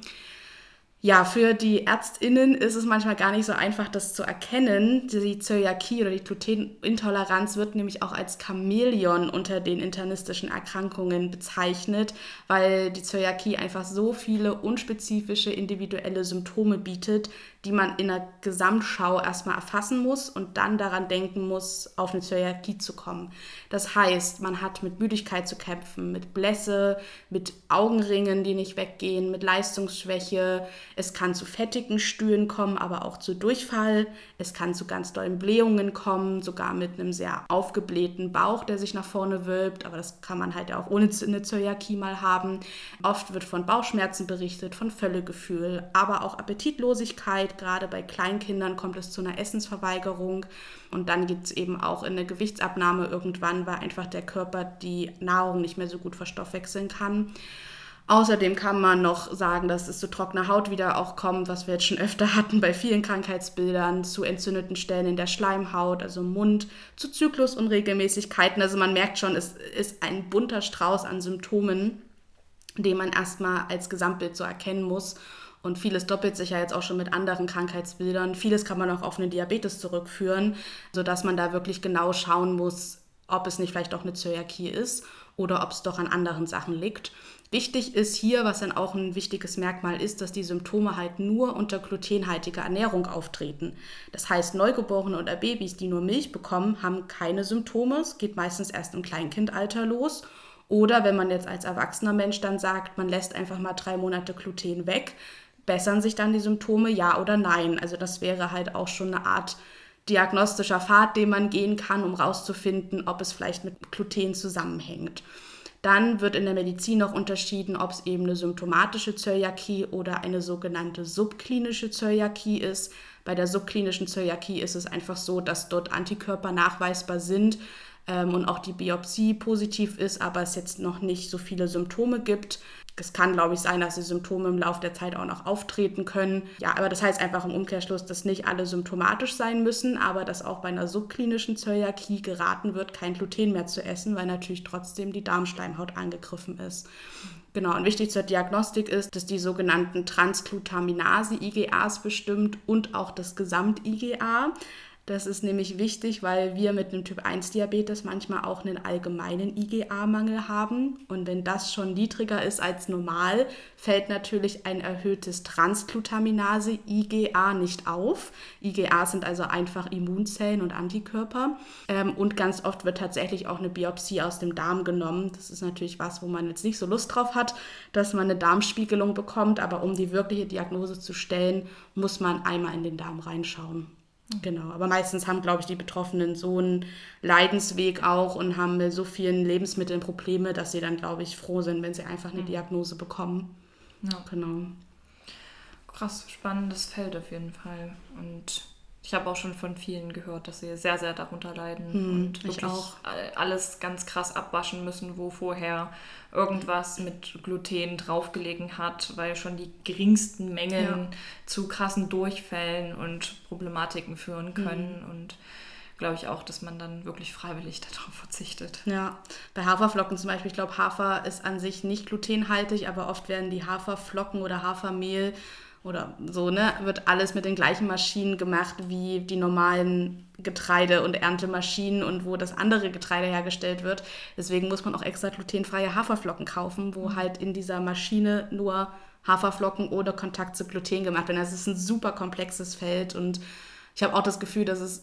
Ja, für die ÄrztInnen ist es manchmal gar nicht so einfach, das zu erkennen. Die Zöliakie oder die Glutenintoleranz wird nämlich auch als Chamäleon unter den internistischen Erkrankungen bezeichnet, weil die Zöliakie einfach so viele unspezifische individuelle Symptome bietet, die man in der Gesamtschau erstmal erfassen muss und dann daran denken muss, auf eine Zöliakie zu kommen. Das heißt, man hat mit Müdigkeit zu kämpfen, mit Blässe, mit Augenringen, die nicht weggehen, mit Leistungsschwäche. Es kann zu fettigen Stühlen kommen, aber auch zu Durchfall. Es kann zu ganz dollen Blähungen kommen, sogar mit einem sehr aufgeblähten Bauch, der sich nach vorne wölbt. Aber das kann man halt auch ohne eine Zöliakie mal haben. Oft wird von Bauchschmerzen berichtet, von Völlegefühl, aber auch Appetitlosigkeit Zeit. Gerade bei Kleinkindern kommt es zu einer Essensverweigerung. Und dann gibt es eben auch in der Gewichtsabnahme irgendwann, weil einfach der Körper die Nahrung nicht mehr so gut verstoffwechseln kann. Außerdem kann man noch sagen, dass es zu trockener Haut wieder auch kommt, was wir jetzt schon öfter hatten bei vielen Krankheitsbildern, zu entzündeten Stellen in der Schleimhaut, also Mund, zu Zyklusunregelmäßigkeiten. Also man merkt schon, es ist ein bunter Strauß an Symptomen, den man erstmal als Gesamtbild so erkennen muss. Und vieles doppelt sich ja jetzt auch schon mit anderen Krankheitsbildern. Vieles kann man auch auf eine Diabetes zurückführen, sodass man da wirklich genau schauen muss, ob es nicht vielleicht auch eine Zöliakie ist oder ob es doch an anderen Sachen liegt. Wichtig ist hier, was dann auch ein wichtiges Merkmal ist, dass die Symptome halt nur unter glutenhaltiger Ernährung auftreten. Das heißt, Neugeborene oder Babys, die nur Milch bekommen, haben keine Symptome. Es geht meistens erst im Kleinkindalter los. Oder wenn man jetzt als erwachsener Mensch dann sagt, man lässt einfach mal drei Monate Gluten weg, bessern sich dann die Symptome, ja oder nein? Also das wäre halt auch schon eine Art diagnostischer Pfad, den man gehen kann, um herauszufinden, ob es vielleicht mit Gluten zusammenhängt. Dann wird in der Medizin noch unterschieden, ob es eben eine symptomatische Zöliakie oder eine sogenannte subklinische Zöliakie ist. Bei der subklinischen Zöliakie ist es einfach so, dass dort Antikörper nachweisbar sind ähm, und auch die Biopsie positiv ist, aber es jetzt noch nicht so viele Symptome gibt. Es kann, glaube ich, sein, dass die Symptome im Laufe der Zeit auch noch auftreten können. Ja, aber das heißt einfach im Umkehrschluss, dass nicht alle symptomatisch sein müssen, aber dass auch bei einer subklinischen Zöliakie geraten wird, kein Gluten mehr zu essen, weil natürlich trotzdem die Darmschleimhaut angegriffen ist. Genau, und wichtig zur Diagnostik ist, dass die sogenannten Transglutaminase-IGAs bestimmt und auch das Gesamt-IGA. Das ist nämlich wichtig, weil wir mit einem Typ 1 Diabetes manchmal auch einen allgemeinen IgA-Mangel haben. Und wenn das schon niedriger ist als normal, fällt natürlich ein erhöhtes Transglutaminase IgA nicht auf. IgA sind also einfach Immunzellen und Antikörper. Ähm, und ganz oft wird tatsächlich auch eine Biopsie aus dem Darm genommen. Das ist natürlich was, wo man jetzt nicht so Lust drauf hat, dass man eine Darmspiegelung bekommt. Aber um die wirkliche Diagnose zu stellen, muss man einmal in den Darm reinschauen. Genau, aber meistens haben, glaube ich, die Betroffenen so einen Leidensweg auch und haben mit so vielen Lebensmitteln Probleme, dass sie dann, glaube ich, froh sind, wenn sie einfach eine Diagnose bekommen. Ja. Genau. Krass, spannendes Feld auf jeden Fall. Und ich habe auch schon von vielen gehört, dass sie sehr, sehr darunter leiden hm, und wirklich auch. alles ganz krass abwaschen müssen, wo vorher irgendwas mit Gluten draufgelegen hat, weil schon die geringsten Mengen ja. zu krassen Durchfällen und Problematiken führen können. Hm. Und glaube ich auch, dass man dann wirklich freiwillig darauf verzichtet. Ja, bei Haferflocken zum Beispiel, ich glaube, Hafer ist an sich nicht glutenhaltig, aber oft werden die Haferflocken oder Hafermehl oder so, ne, wird alles mit den gleichen Maschinen gemacht wie die normalen Getreide- und Erntemaschinen und wo das andere Getreide hergestellt wird. Deswegen muss man auch extra glutenfreie Haferflocken kaufen, wo mhm. halt in dieser Maschine nur Haferflocken ohne Kontakt zu Gluten gemacht werden. Das ist ein super komplexes Feld und ich habe auch das Gefühl, dass es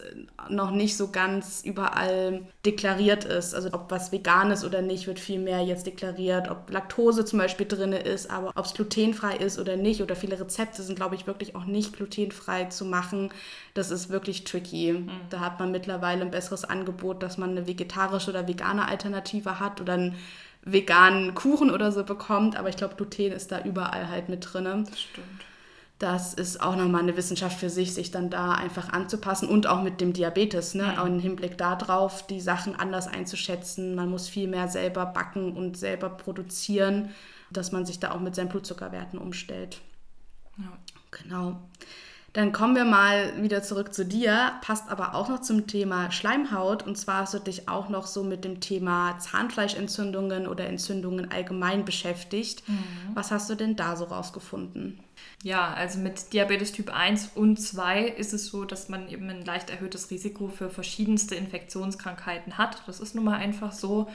noch nicht so ganz überall deklariert ist. Also ob was vegan ist oder nicht, wird viel mehr jetzt deklariert. Ob Laktose zum Beispiel drin ist, aber ob es glutenfrei ist oder nicht. Oder viele Rezepte sind, glaube ich, wirklich auch nicht glutenfrei zu machen. Das ist wirklich tricky. Mhm. Da hat man mittlerweile ein besseres Angebot, dass man eine vegetarische oder vegane Alternative hat oder einen veganen Kuchen oder so bekommt. Aber ich glaube, Gluten ist da überall halt mit drin. Das stimmt das ist auch nochmal eine Wissenschaft für sich, sich dann da einfach anzupassen und auch mit dem Diabetes, ne? Mhm. auch im Hinblick darauf, die Sachen anders einzuschätzen. Man muss viel mehr selber backen und selber produzieren, dass man sich da auch mit seinen Blutzuckerwerten umstellt. Ja. Genau. Dann kommen wir mal wieder zurück zu dir, passt aber auch noch zum Thema Schleimhaut. Und zwar hast du dich auch noch so mit dem Thema Zahnfleischentzündungen oder Entzündungen allgemein beschäftigt. Mhm. Was hast du denn da so rausgefunden? Ja, also mit Diabetes Typ 1 und 2 ist es so, dass man eben ein leicht erhöhtes Risiko für verschiedenste Infektionskrankheiten hat. Das ist nun mal einfach so,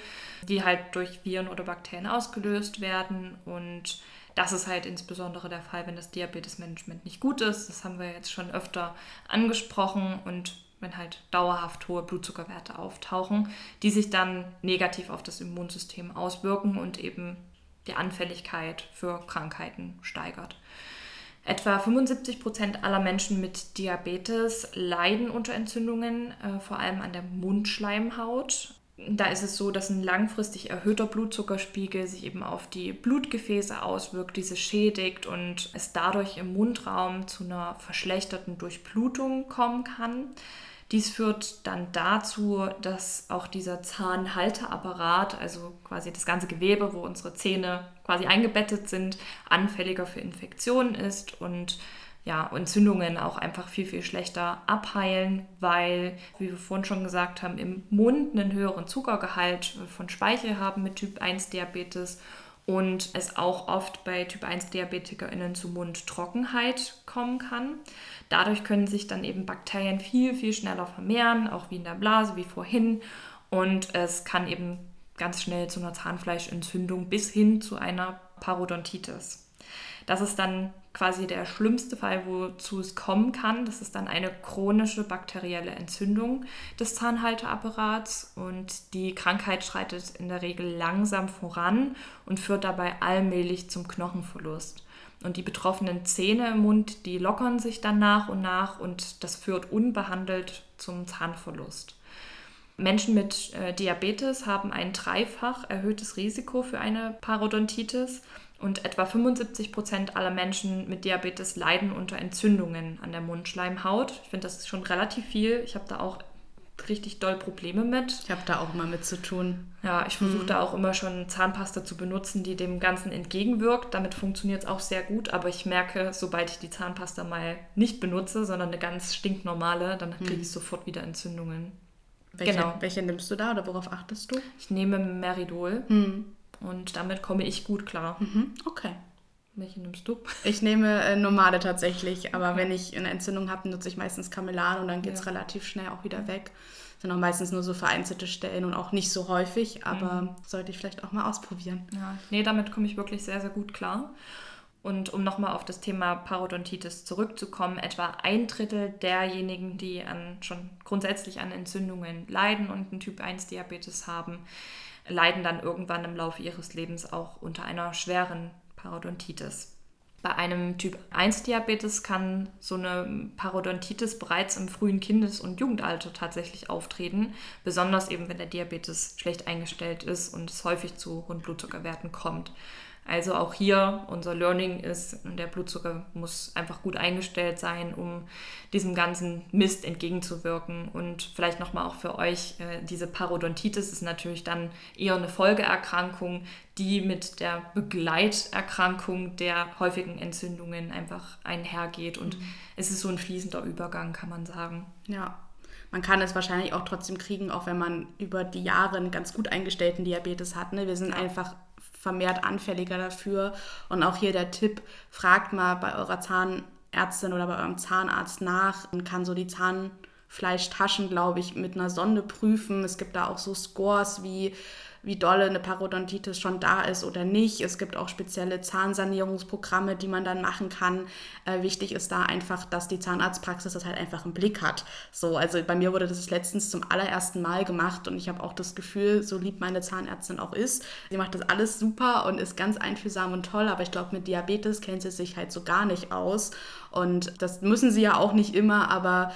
die halt durch Viren oder Bakterien ausgelöst werden. Und das ist halt insbesondere der Fall, wenn das Diabetesmanagement nicht gut ist. Das haben wir jetzt schon öfter angesprochen und wenn halt dauerhaft hohe Blutzuckerwerte auftauchen, die sich dann negativ auf das Immunsystem auswirken und eben die Anfälligkeit für Krankheiten steigert. Etwa 75 Prozent aller Menschen mit Diabetes leiden unter Entzündungen, äh, vor allem an der Mundschleimhaut. Da ist es so, dass ein langfristig erhöhter Blutzuckerspiegel sich eben auf die Blutgefäße auswirkt, diese schädigt und es dadurch im Mundraum zu einer verschlechterten Durchblutung kommen kann. Dies führt dann dazu, dass auch dieser Zahnhalteapparat, also quasi das ganze Gewebe, wo unsere Zähne quasi eingebettet sind, anfälliger für Infektionen ist und ja, Entzündungen auch einfach viel, viel schlechter abheilen, weil, wie wir vorhin schon gesagt haben, im Mund einen höheren Zuckergehalt von Speichel haben mit Typ 1 Diabetes und es auch oft bei Typ 1 DiabetikerInnen zu Mundtrockenheit kommen kann. Dadurch können sich dann eben Bakterien viel, viel schneller vermehren, auch wie in der Blase, wie vorhin. Und es kann eben ganz schnell zu einer Zahnfleischentzündung bis hin zu einer Parodontitis. Das ist dann quasi der schlimmste Fall, wozu es kommen kann. Das ist dann eine chronische bakterielle Entzündung des Zahnhalteapparats und die Krankheit schreitet in der Regel langsam voran und führt dabei allmählich zum Knochenverlust. Und die betroffenen Zähne im Mund, die lockern sich dann nach und nach und das führt unbehandelt zum Zahnverlust. Menschen mit äh, Diabetes haben ein dreifach erhöhtes Risiko für eine Parodontitis und etwa 75 Prozent aller Menschen mit Diabetes leiden unter Entzündungen an der Mundschleimhaut. Ich finde, das ist schon relativ viel. Ich habe da auch richtig doll Probleme mit. Ich habe da auch immer mit zu tun. Ja, ich versuche mhm. da auch immer schon Zahnpasta zu benutzen, die dem Ganzen entgegenwirkt. Damit funktioniert es auch sehr gut, aber ich merke, sobald ich die Zahnpasta mal nicht benutze, sondern eine ganz stinknormale, dann kriege mhm. ich sofort wieder Entzündungen. Welche, genau. welche nimmst du da oder worauf achtest du? Ich nehme Meridol. Mhm und damit komme ich gut klar. Mhm. Okay. Welche nimmst du? Ich nehme äh, normale tatsächlich, aber okay. wenn ich eine Entzündung habe, nutze ich meistens Kamelan und dann geht es ja. relativ schnell auch wieder weg. Das sind auch meistens nur so vereinzelte Stellen und auch nicht so häufig, aber mhm. sollte ich vielleicht auch mal ausprobieren. Ja, nee, damit komme ich wirklich sehr, sehr gut klar. Und um nochmal auf das Thema Parodontitis zurückzukommen, etwa ein Drittel derjenigen, die an, schon grundsätzlich an Entzündungen leiden und einen Typ-1-Diabetes haben, leiden dann irgendwann im Laufe ihres Lebens auch unter einer schweren Parodontitis. Bei einem Typ-1-Diabetes kann so eine Parodontitis bereits im frühen Kindes- und Jugendalter tatsächlich auftreten, besonders eben wenn der Diabetes schlecht eingestellt ist und es häufig zu hohen Blutzuckerwerten kommt. Also auch hier unser Learning ist, der Blutzucker muss einfach gut eingestellt sein, um diesem ganzen Mist entgegenzuwirken. Und vielleicht nochmal auch für euch, äh, diese Parodontitis ist natürlich dann eher eine Folgeerkrankung, die mit der Begleiterkrankung der häufigen Entzündungen einfach einhergeht. Und mhm. es ist so ein fließender Übergang, kann man sagen. Ja, man kann es wahrscheinlich auch trotzdem kriegen, auch wenn man über die Jahre einen ganz gut eingestellten Diabetes hat. Ne? Wir sind einfach vermehrt anfälliger dafür. Und auch hier der Tipp, fragt mal bei eurer Zahnärztin oder bei eurem Zahnarzt nach und kann so die Zahnfleischtaschen, glaube ich, mit einer Sonde prüfen. Es gibt da auch so Scores wie wie dolle eine Parodontitis schon da ist oder nicht. Es gibt auch spezielle Zahnsanierungsprogramme, die man dann machen kann. Äh, wichtig ist da einfach, dass die Zahnarztpraxis das halt einfach im Blick hat. So, also bei mir wurde das letztens zum allerersten Mal gemacht und ich habe auch das Gefühl, so lieb meine Zahnärztin auch ist, sie macht das alles super und ist ganz einfühlsam und toll, aber ich glaube, mit Diabetes kennt sie sich halt so gar nicht aus. Und das müssen sie ja auch nicht immer, aber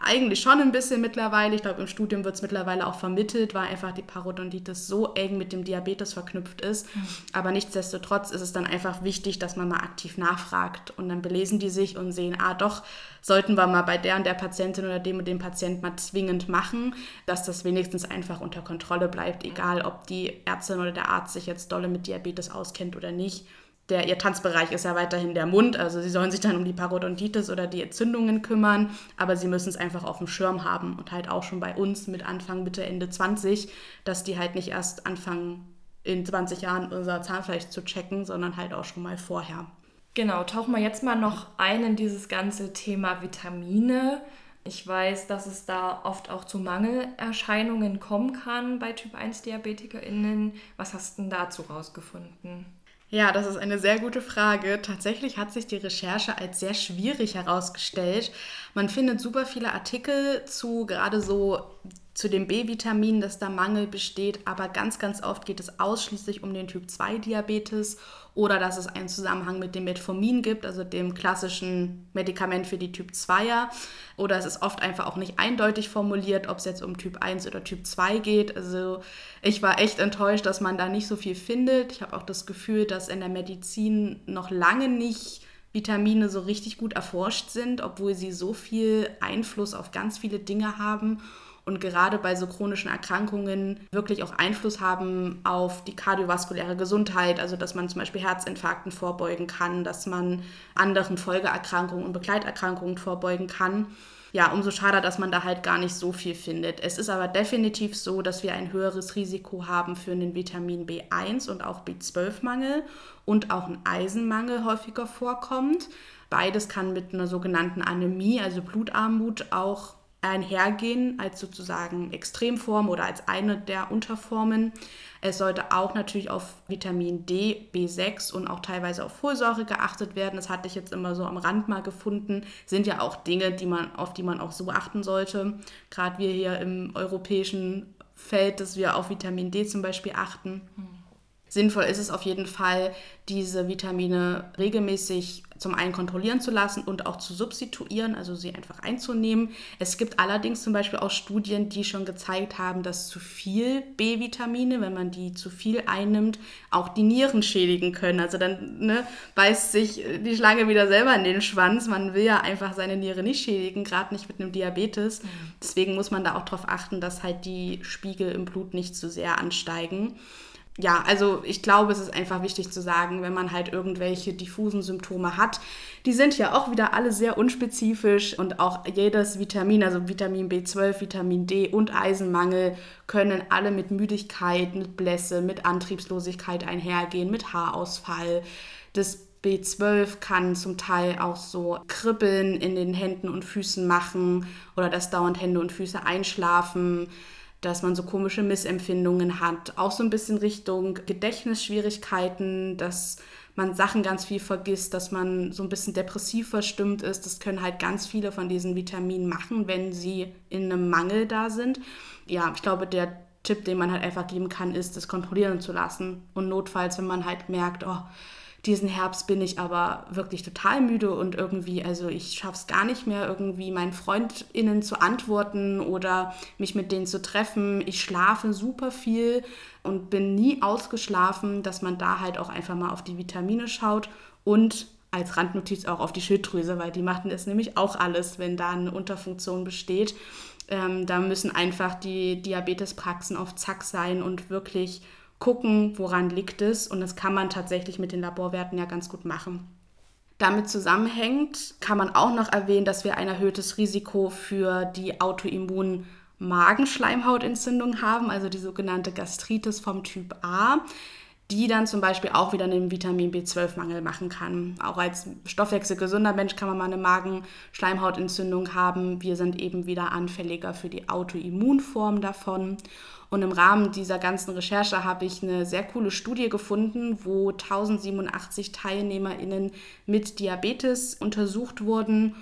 eigentlich schon ein bisschen mittlerweile. Ich glaube, im Studium wird es mittlerweile auch vermittelt, weil einfach die Parodontitis so eng mit dem Diabetes verknüpft ist. Mhm. Aber nichtsdestotrotz ist es dann einfach wichtig, dass man mal aktiv nachfragt. Und dann belesen die sich und sehen, ah doch, sollten wir mal bei der und der Patientin oder dem und dem Patient mal zwingend machen, dass das wenigstens einfach unter Kontrolle bleibt, egal ob die Ärztin oder der Arzt sich jetzt dolle mit Diabetes auskennt oder nicht der, ihr Tanzbereich ist ja weiterhin der Mund, also sie sollen sich dann um die Parodontitis oder die Entzündungen kümmern, aber sie müssen es einfach auf dem Schirm haben und halt auch schon bei uns mit Anfang, Mitte, Ende 20, dass die halt nicht erst anfangen, in 20 Jahren unser Zahnfleisch zu checken, sondern halt auch schon mal vorher. Genau, tauchen wir jetzt mal noch ein in dieses ganze Thema Vitamine. Ich weiß, dass es da oft auch zu Mangelerscheinungen kommen kann bei Typ 1 DiabetikerInnen. Was hast du denn dazu rausgefunden? Ja, das ist eine sehr gute Frage. Tatsächlich hat sich die Recherche als sehr schwierig herausgestellt. Man findet super viele Artikel zu gerade so zu dem B-Vitamin, dass da Mangel besteht, aber ganz, ganz oft geht es ausschließlich um den Typ-2-Diabetes oder dass es einen Zusammenhang mit dem Metformin gibt, also dem klassischen Medikament für die Typ-2er. Oder es ist oft einfach auch nicht eindeutig formuliert, ob es jetzt um Typ 1 oder Typ 2 geht. Also ich war echt enttäuscht, dass man da nicht so viel findet. Ich habe auch das Gefühl, dass in der Medizin noch lange nicht Vitamine so richtig gut erforscht sind, obwohl sie so viel Einfluss auf ganz viele Dinge haben und gerade bei so chronischen Erkrankungen wirklich auch Einfluss haben auf die kardiovaskuläre Gesundheit, also dass man zum Beispiel Herzinfarkten vorbeugen kann, dass man anderen Folgeerkrankungen und Begleiterkrankungen vorbeugen kann. Ja, umso schade, dass man da halt gar nicht so viel findet. Es ist aber definitiv so, dass wir ein höheres Risiko haben für einen Vitamin B1 und auch B12-Mangel und auch ein Eisenmangel häufiger vorkommt. Beides kann mit einer sogenannten Anämie, also Blutarmut, auch einhergehen als sozusagen Extremform oder als eine der Unterformen. Es sollte auch natürlich auf Vitamin D, B6 und auch teilweise auf Folsäure geachtet werden. Das hatte ich jetzt immer so am Rand mal gefunden. Sind ja auch Dinge, die man, auf die man auch so achten sollte. Gerade wir hier im europäischen Feld, dass wir auf Vitamin D zum Beispiel achten. Mhm. Sinnvoll ist es auf jeden Fall, diese Vitamine regelmäßig zum einen kontrollieren zu lassen und auch zu substituieren, also sie einfach einzunehmen. Es gibt allerdings zum Beispiel auch Studien, die schon gezeigt haben, dass zu viel B-Vitamine, wenn man die zu viel einnimmt, auch die Nieren schädigen können. Also dann ne, beißt sich die Schlange wieder selber in den Schwanz. Man will ja einfach seine Niere nicht schädigen, gerade nicht mit einem Diabetes. Mhm. Deswegen muss man da auch darauf achten, dass halt die Spiegel im Blut nicht zu sehr ansteigen ja, also ich glaube, es ist einfach wichtig zu sagen, wenn man halt irgendwelche diffusen Symptome hat, die sind ja auch wieder alle sehr unspezifisch und auch jedes Vitamin, also Vitamin B12, Vitamin D und Eisenmangel können alle mit Müdigkeit, mit Blässe, mit Antriebslosigkeit einhergehen, mit Haarausfall. Das B12 kann zum Teil auch so Kribbeln in den Händen und Füßen machen oder dass dauernd Hände und Füße einschlafen, dass man so komische Missempfindungen hat. Auch so ein bisschen Richtung Gedächtnisschwierigkeiten, dass man Sachen ganz viel vergisst, dass man so ein bisschen depressiv verstimmt ist. Das können halt ganz viele von diesen Vitaminen machen, wenn sie in einem Mangel da sind. Ja, ich glaube, der Tipp, den man halt einfach geben kann, ist, das kontrollieren zu lassen. Und notfalls, wenn man halt merkt, oh, diesen Herbst bin ich aber wirklich total müde und irgendwie, also ich schaffe es gar nicht mehr, irgendwie meinen FreundInnen zu antworten oder mich mit denen zu treffen. Ich schlafe super viel und bin nie ausgeschlafen, dass man da halt auch einfach mal auf die Vitamine schaut und als Randnotiz auch auf die Schilddrüse, weil die machen es nämlich auch alles, wenn da eine Unterfunktion besteht. Ähm, da müssen einfach die Diabetespraxen auf Zack sein und wirklich gucken, woran liegt es. Und das kann man tatsächlich mit den Laborwerten ja ganz gut machen. Damit zusammenhängt, kann man auch noch erwähnen, dass wir ein erhöhtes Risiko für die autoimmunen Magenschleimhautentzündung haben, also die sogenannte Gastritis vom Typ A die dann zum Beispiel auch wieder einen Vitamin B12-Mangel machen kann. Auch als stoffwechselgesunder Mensch kann man mal eine Magenschleimhautentzündung haben. Wir sind eben wieder anfälliger für die Autoimmunform davon. Und im Rahmen dieser ganzen Recherche habe ich eine sehr coole Studie gefunden, wo 1087 TeilnehmerInnen mit Diabetes untersucht wurden.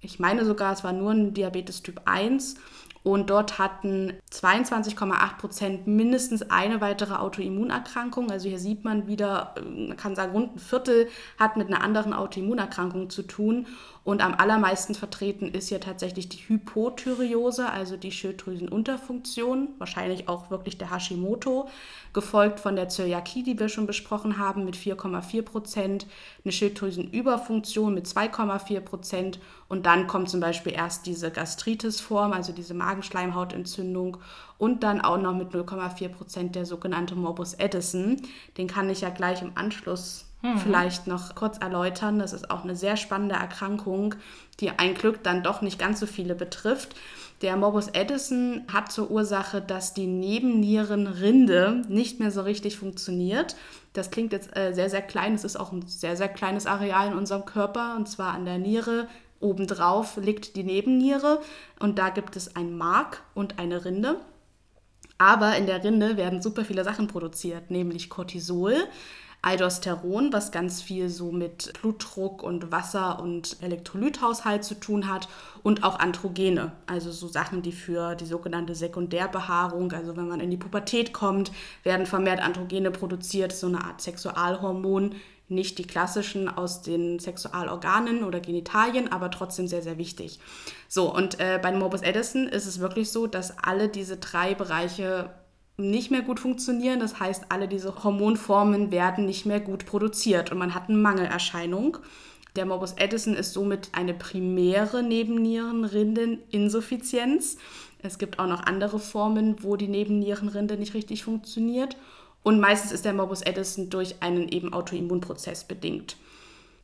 Ich meine sogar, es war nur ein Diabetes Typ 1 und dort hatten 22,8 Prozent mindestens eine weitere Autoimmunerkrankung. Also hier sieht man wieder, man kann sagen, rund ein Viertel hat mit einer anderen Autoimmunerkrankung zu tun. Und am allermeisten vertreten ist hier tatsächlich die Hypothyreose, also die Schilddrüsenunterfunktion, wahrscheinlich auch wirklich der Hashimoto, gefolgt von der Zöliakie, die wir schon besprochen haben, mit 4,4 Prozent, eine Schilddrüsenüberfunktion mit 2,4 Prozent und dann kommt zum Beispiel erst diese Gastritisform, also diese Magenschleimhautentzündung und dann auch noch mit 0,4 Prozent der sogenannte Morbus Addison. Den kann ich ja gleich im Anschluss mhm. vielleicht noch kurz erläutern. Das ist auch eine sehr spannende Erkrankung, die ein Glück dann doch nicht ganz so viele betrifft. Der Morbus Addison hat zur Ursache, dass die Nebennierenrinde nicht mehr so richtig funktioniert. Das klingt jetzt äh, sehr, sehr klein. Es ist auch ein sehr, sehr kleines Areal in unserem Körper, und zwar an der Niere. Obendrauf liegt die Nebenniere und da gibt es ein Mark und eine Rinde. Aber in der Rinde werden super viele Sachen produziert, nämlich Cortisol, Aldosteron, was ganz viel so mit Blutdruck und Wasser- und Elektrolythaushalt zu tun hat und auch Androgene, also so Sachen, die für die sogenannte Sekundärbehaarung, also wenn man in die Pubertät kommt, werden vermehrt Androgene produziert, so eine Art Sexualhormon, nicht die klassischen aus den Sexualorganen oder Genitalien, aber trotzdem sehr, sehr wichtig. So, und äh, bei Morbus Edison ist es wirklich so, dass alle diese drei Bereiche nicht mehr gut funktionieren. Das heißt, alle diese Hormonformen werden nicht mehr gut produziert und man hat eine Mangelerscheinung. Der Morbus Addison ist somit eine primäre Nebennierenrindeninsuffizienz. Es gibt auch noch andere Formen, wo die Nebennierenrinde nicht richtig funktioniert. Und meistens ist der Morbus Addison durch einen eben Autoimmunprozess bedingt.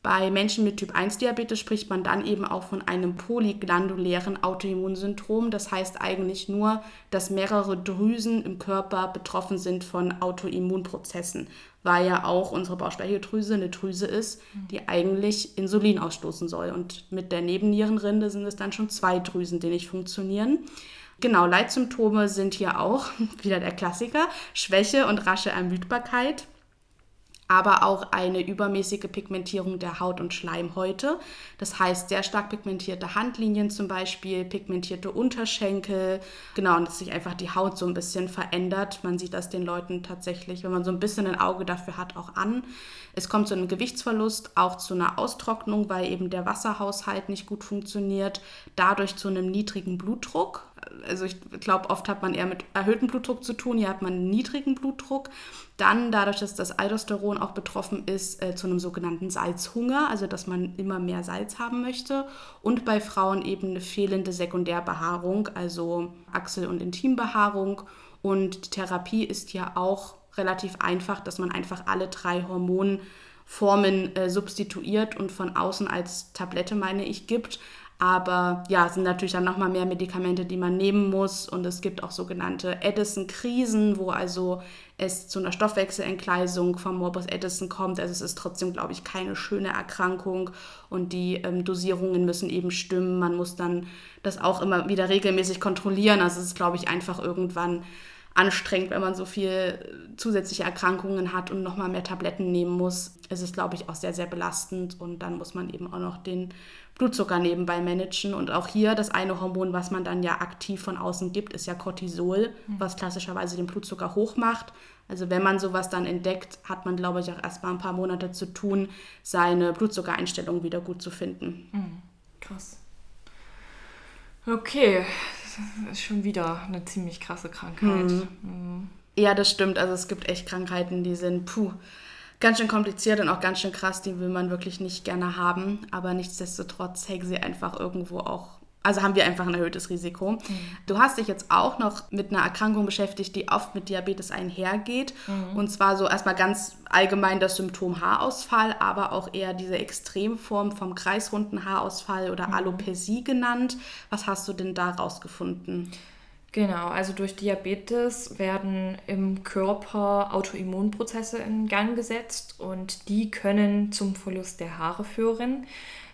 Bei Menschen mit Typ 1 Diabetes spricht man dann eben auch von einem polyglandulären Autoimmunsyndrom. Das heißt eigentlich nur, dass mehrere Drüsen im Körper betroffen sind von Autoimmunprozessen, weil ja auch unsere Bauchspeicheldrüse eine Drüse ist, die eigentlich Insulin ausstoßen soll. Und mit der Nebennierenrinde sind es dann schon zwei Drüsen, die nicht funktionieren. Genau, Leitsymptome sind hier auch wieder der Klassiker, Schwäche und rasche Ermüdbarkeit aber auch eine übermäßige Pigmentierung der Haut und Schleimhäute. Das heißt, sehr stark pigmentierte Handlinien zum Beispiel, pigmentierte Unterschenkel. Genau, und dass sich einfach die Haut so ein bisschen verändert. Man sieht das den Leuten tatsächlich, wenn man so ein bisschen ein Auge dafür hat, auch an. Es kommt zu einem Gewichtsverlust, auch zu einer Austrocknung, weil eben der Wasserhaushalt nicht gut funktioniert. Dadurch zu einem niedrigen Blutdruck also ich glaube, oft hat man eher mit erhöhtem Blutdruck zu tun, hier hat man niedrigen Blutdruck. Dann dadurch, dass das Aldosteron auch betroffen ist, äh, zu einem sogenannten Salzhunger, also dass man immer mehr Salz haben möchte. Und bei Frauen eben eine fehlende Sekundärbehaarung, also Achsel- und Intimbehaarung. Und die Therapie ist hier auch relativ einfach, dass man einfach alle drei Hormonformen äh, substituiert und von außen als Tablette, meine ich, gibt Aber ja, es sind natürlich dann nochmal mehr Medikamente, die man nehmen muss. Und es gibt auch sogenannte Addison-Krisen, wo also es zu einer Stoffwechselentgleisung vom Morbus Addison kommt. Also es ist trotzdem, glaube ich, keine schöne Erkrankung. Und die ähm, Dosierungen müssen eben stimmen. Man muss dann das auch immer wieder regelmäßig kontrollieren. Also es ist, glaube ich, einfach irgendwann anstrengend, wenn man so viel zusätzliche Erkrankungen hat und nochmal mehr Tabletten nehmen muss. Es ist, glaube ich, auch sehr, sehr belastend und dann muss man eben auch noch den Blutzucker nebenbei managen. Und auch hier das eine Hormon, was man dann ja aktiv von außen gibt, ist ja Cortisol, mhm. was klassischerweise den Blutzucker hoch macht. Also wenn man sowas dann entdeckt, hat man, glaube ich, auch erstmal ein paar Monate zu tun, seine Blutzuckereinstellung wieder gut zu finden. Mhm. Krass. Okay, das ist schon wieder eine ziemlich krasse Krankheit. Mhm. Mhm. Ja, das stimmt. Also es gibt echt Krankheiten, die sind, puh, ganz schön kompliziert und auch ganz schön krass, die will man wirklich nicht gerne haben. Aber nichtsdestotrotz hängen sie einfach irgendwo auch also haben wir einfach ein erhöhtes Risiko. Mhm. Du hast dich jetzt auch noch mit einer Erkrankung beschäftigt, die oft mit Diabetes einhergeht. Mhm. Und zwar so erstmal ganz allgemein das Symptom Haarausfall, aber auch eher diese Extremform vom kreisrunden Haarausfall oder mhm. Alopecie genannt. Was hast du denn da rausgefunden? Genau, also durch Diabetes werden im Körper Autoimmunprozesse in Gang gesetzt und die können zum Verlust der Haare führen.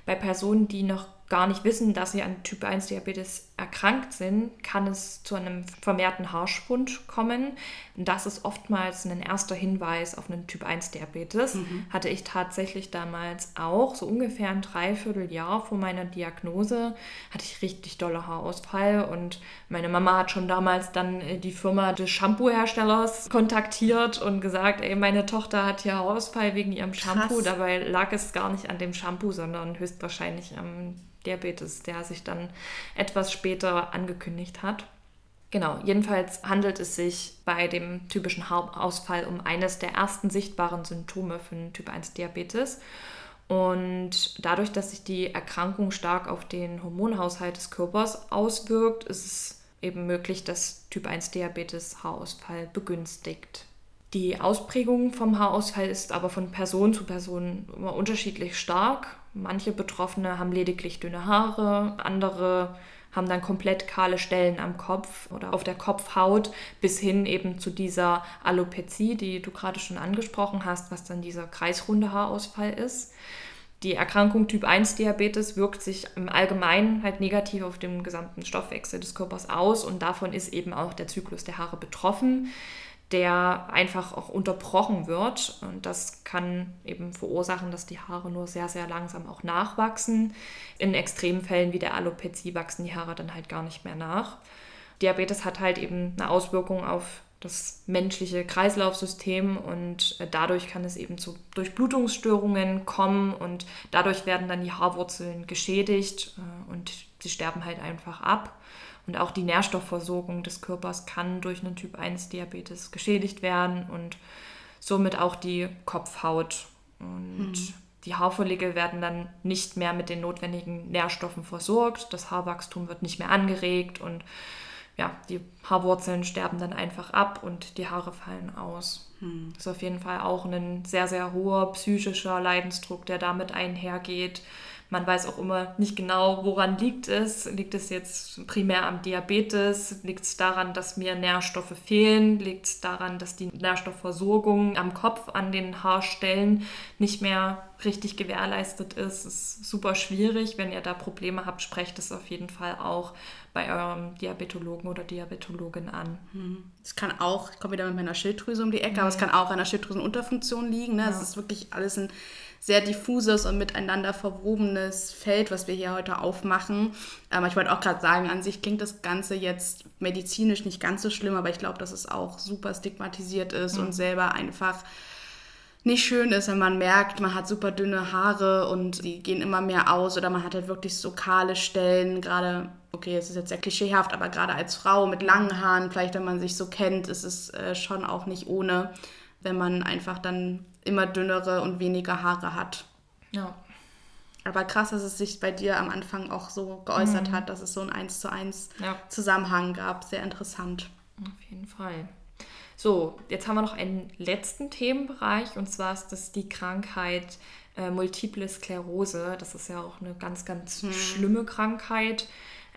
Bei Personen, die noch gar nicht wissen, dass sie an Typ 1 Diabetes erkrankt sind, kann es zu einem vermehrten Haarschwund kommen. Und das ist oftmals ein erster Hinweis auf einen Typ 1 Diabetes. Mhm. Hatte ich tatsächlich damals auch, so ungefähr ein Dreivierteljahr vor meiner Diagnose, hatte ich richtig dolle Haarausfall. Und meine Mama hat schon damals dann äh, die Firma des Shampoo-Herstellers kontaktiert und gesagt, ey, meine Tochter hat hier Haarausfall wegen ihrem Shampoo. Krass. Dabei lag es gar nicht an dem Shampoo, sondern höchstwahrscheinlich am Diabetes, der sich dann etwas später angekündigt hat. Genau, jedenfalls handelt es sich bei dem typischen Haarausfall um eines der ersten sichtbaren Symptome für Typ 1 Diabetes. Und dadurch, dass sich die Erkrankung stark auf den Hormonhaushalt des Körpers auswirkt, ist es eben möglich, dass Typ 1 Diabetes Haarausfall begünstigt. Die Ausprägung vom Haarausfall ist aber von Person zu Person immer unterschiedlich stark. Manche Betroffene haben lediglich dünne Haare, andere haben dann komplett kahle Stellen am Kopf oder auf der Kopfhaut bis hin eben zu dieser Alopezie, die du gerade schon angesprochen hast, was dann dieser kreisrunde Haarausfall ist. Die Erkrankung Typ 1 Diabetes wirkt sich im Allgemeinen halt negativ auf den gesamten Stoffwechsel des Körpers aus und davon ist eben auch der Zyklus der Haare betroffen der einfach auch unterbrochen wird. Und das kann eben verursachen, dass die Haare nur sehr, sehr langsam auch nachwachsen. In Extremfällen wie der Alopezie wachsen die Haare dann halt gar nicht mehr nach. Diabetes hat halt eben eine Auswirkung auf das menschliche Kreislaufsystem und dadurch kann es eben zu Durchblutungsstörungen kommen und dadurch werden dann die Haarwurzeln geschädigt äh, und sie sterben halt einfach ab. Und auch die Nährstoffversorgung des Körpers kann durch einen Typ 1 Diabetes geschädigt werden und somit auch die Kopfhaut. Und hm. die Haarfollikel werden dann nicht mehr mit den notwendigen Nährstoffen versorgt. Das Haarwachstum wird nicht mehr angeregt und ja, die Haarwurzeln sterben dann einfach ab und die Haare fallen aus. Hm. Das ist auf jeden Fall auch ein sehr, sehr hoher psychischer Leidensdruck, der damit einhergeht. Man weiß auch immer nicht genau, woran liegt es. Liegt es jetzt primär am Diabetes? Liegt es daran, dass mir Nährstoffe fehlen? Liegt es daran, dass die Nährstoffversorgung am Kopf, an den Haarstellen nicht mehr richtig gewährleistet ist? Es ist super schwierig. Wenn ihr da Probleme habt, sprecht es auf jeden Fall auch bei eurem Diabetologen oder Diabetologin an. Mhm. Es kann auch, ich komme wieder mit meiner Schilddrüse um die Ecke, mhm. aber es kann auch an der Schilddrüsenunterfunktion liegen. Ne? Ja. Es ist wirklich alles ein sehr diffuses und miteinander verwobenes Feld, was wir hier heute aufmachen. Ähm, ich wollte auch gerade sagen, an sich klingt das Ganze jetzt medizinisch nicht ganz so schlimm, aber ich glaube, dass es auch super stigmatisiert ist mhm. und selber einfach nicht schön ist, wenn man merkt, man hat super dünne Haare und die gehen immer mehr aus oder man hat halt wirklich so kahle Stellen, gerade, okay, es ist jetzt sehr klischeehaft, aber gerade als Frau mit langen Haaren, vielleicht wenn man sich so kennt, ist es äh, schon auch nicht ohne, wenn man einfach dann immer dünnere und weniger Haare hat. Ja. Aber krass, dass es sich bei dir am Anfang auch so geäußert mhm. hat, dass es so ein 1 zu 1 ja. Zusammenhang gab. Sehr interessant. Auf jeden Fall. So, jetzt haben wir noch einen letzten Themenbereich und zwar ist das die Krankheit äh, Multiple Sklerose. Das ist ja auch eine ganz, ganz hm. schlimme Krankheit.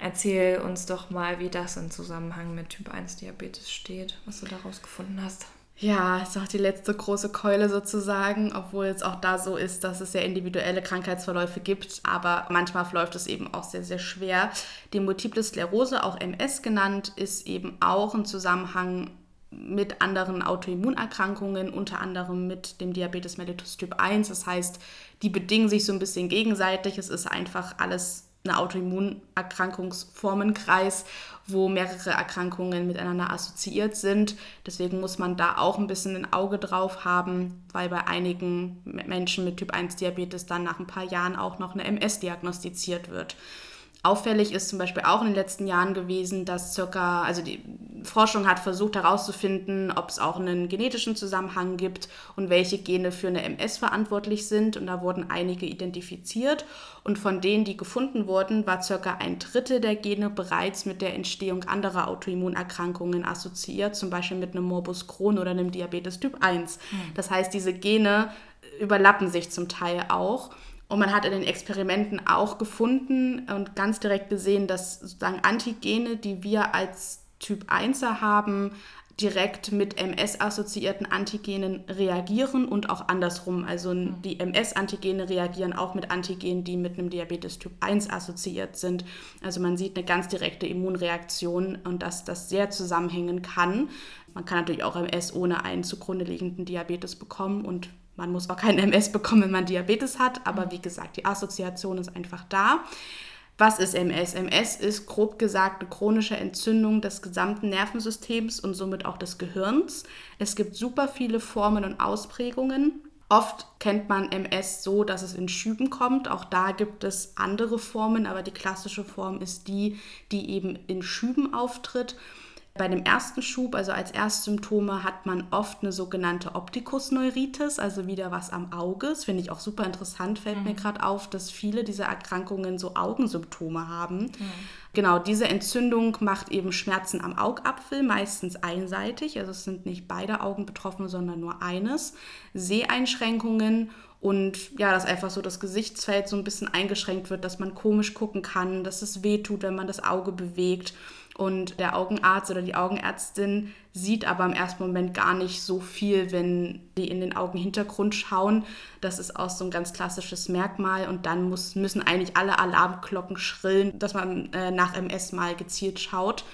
Erzähl uns doch mal, wie das im Zusammenhang mit Typ 1 Diabetes steht, was du daraus gefunden hast. Ja, ist auch die letzte große Keule sozusagen, obwohl es auch da so ist, dass es ja individuelle Krankheitsverläufe gibt, aber manchmal läuft es eben auch sehr, sehr schwer. Die Multiple Sklerose, auch MS genannt, ist eben auch ein Zusammenhang mit anderen Autoimmunerkrankungen, unter anderem mit dem Diabetes mellitus Typ 1. Das heißt, die bedingen sich so ein bisschen gegenseitig. Es ist einfach alles eine Autoimmunerkrankungsformenkreis, wo mehrere Erkrankungen miteinander assoziiert sind. Deswegen muss man da auch ein bisschen ein Auge drauf haben, weil bei einigen Menschen mit Typ 1 Diabetes dann nach ein paar Jahren auch noch eine MS diagnostiziert wird. Auffällig ist zum Beispiel auch in den letzten Jahren gewesen, dass circa, also die Forschung hat versucht herauszufinden, ob es auch einen genetischen Zusammenhang gibt und welche Gene für eine MS verantwortlich sind. Und da wurden einige identifiziert. Und von denen, die gefunden wurden, war circa ein Drittel der Gene bereits mit der Entstehung anderer Autoimmunerkrankungen assoziiert, zum Beispiel mit einem Morbus Crohn oder einem Diabetes Typ 1. Hm. Das heißt, diese Gene überlappen sich zum Teil auch. Und man hat in den Experimenten auch gefunden und ganz direkt gesehen, dass sozusagen Antigene, die wir als Typ 1er haben, direkt mit MS-assoziierten Antigenen reagieren und auch andersrum. Also die MS-Antigene reagieren auch mit Antigenen, die mit einem Diabetes Typ 1 assoziiert sind. Also man sieht eine ganz direkte Immunreaktion und dass das sehr zusammenhängen kann. Man kann natürlich auch MS ohne einen zugrunde liegenden Diabetes bekommen und man muss auch kein MS bekommen, wenn man Diabetes hat, aber mhm. wie gesagt, die Assoziation ist einfach da. Was ist MS? MS ist grob gesagt eine chronische Entzündung des gesamten Nervensystems und somit auch des Gehirns. Es gibt super viele Formen und Ausprägungen. Oft kennt man MS so, dass es in Schüben kommt. Auch da gibt es andere Formen, aber die klassische Form ist die, die eben in Schüben auftritt. Bei dem ersten Schub, also als Erstsymptome, hat man oft eine sogenannte Optikusneuritis, also wieder was am Auge. Das finde ich auch super interessant, fällt mhm. mir gerade auf, dass viele dieser Erkrankungen so Augensymptome haben. Mhm. Genau, diese Entzündung macht eben Schmerzen am Augapfel, meistens einseitig, also es sind nicht beide Augen betroffen, sondern nur eines. Seheinschränkungen und ja, dass einfach so das Gesichtsfeld so ein bisschen eingeschränkt wird, dass man komisch gucken kann, dass es weh tut, wenn man das Auge bewegt. Und der Augenarzt oder die Augenärztin sieht aber im ersten Moment gar nicht so viel, wenn die in den Augenhintergrund schauen. Das ist auch so ein ganz klassisches Merkmal. Und dann muss, müssen eigentlich alle Alarmglocken schrillen, dass man äh, nach MS mal gezielt schaut.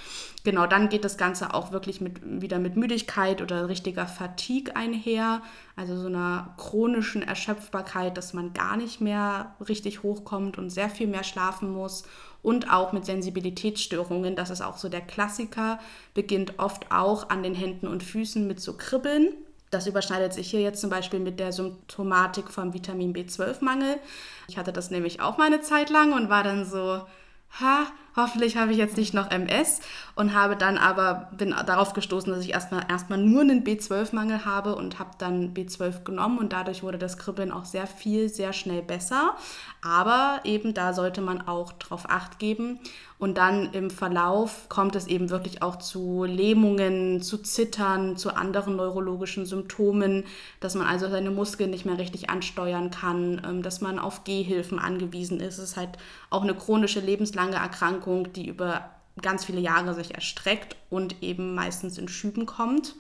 Genau, dann geht das Ganze auch wirklich mit, wieder mit Müdigkeit oder richtiger Fatigue einher, also so einer chronischen Erschöpfbarkeit, dass man gar nicht mehr richtig hochkommt und sehr viel mehr schlafen muss und auch mit Sensibilitätsstörungen. Das ist auch so der Klassiker, beginnt oft auch an den Händen und Füßen mit so Kribbeln. Das überschneidet sich hier jetzt zum Beispiel mit der Symptomatik vom Vitamin B12-Mangel. Ich hatte das nämlich auch mal eine Zeit lang und war dann so, ha, hoffentlich habe ich jetzt nicht noch MS und habe dann aber, bin darauf gestoßen, dass ich erstmal erstmal nur einen B12-Mangel habe und habe dann B12 genommen und dadurch wurde das Kribbeln auch sehr viel, sehr schnell besser. Aber eben da sollte man auch drauf acht geben und dann im Verlauf kommt es eben wirklich auch zu Lähmungen, zu Zittern, zu anderen neurologischen Symptomen, dass man also seine Muskeln nicht mehr richtig ansteuern kann, ähm, dass man auf Gehhilfen angewiesen ist. Es ist halt auch eine chronische lebenslange Erkrankung, die über ganz viele Jahre sich erstreckt und eben meistens in Schüben kommt.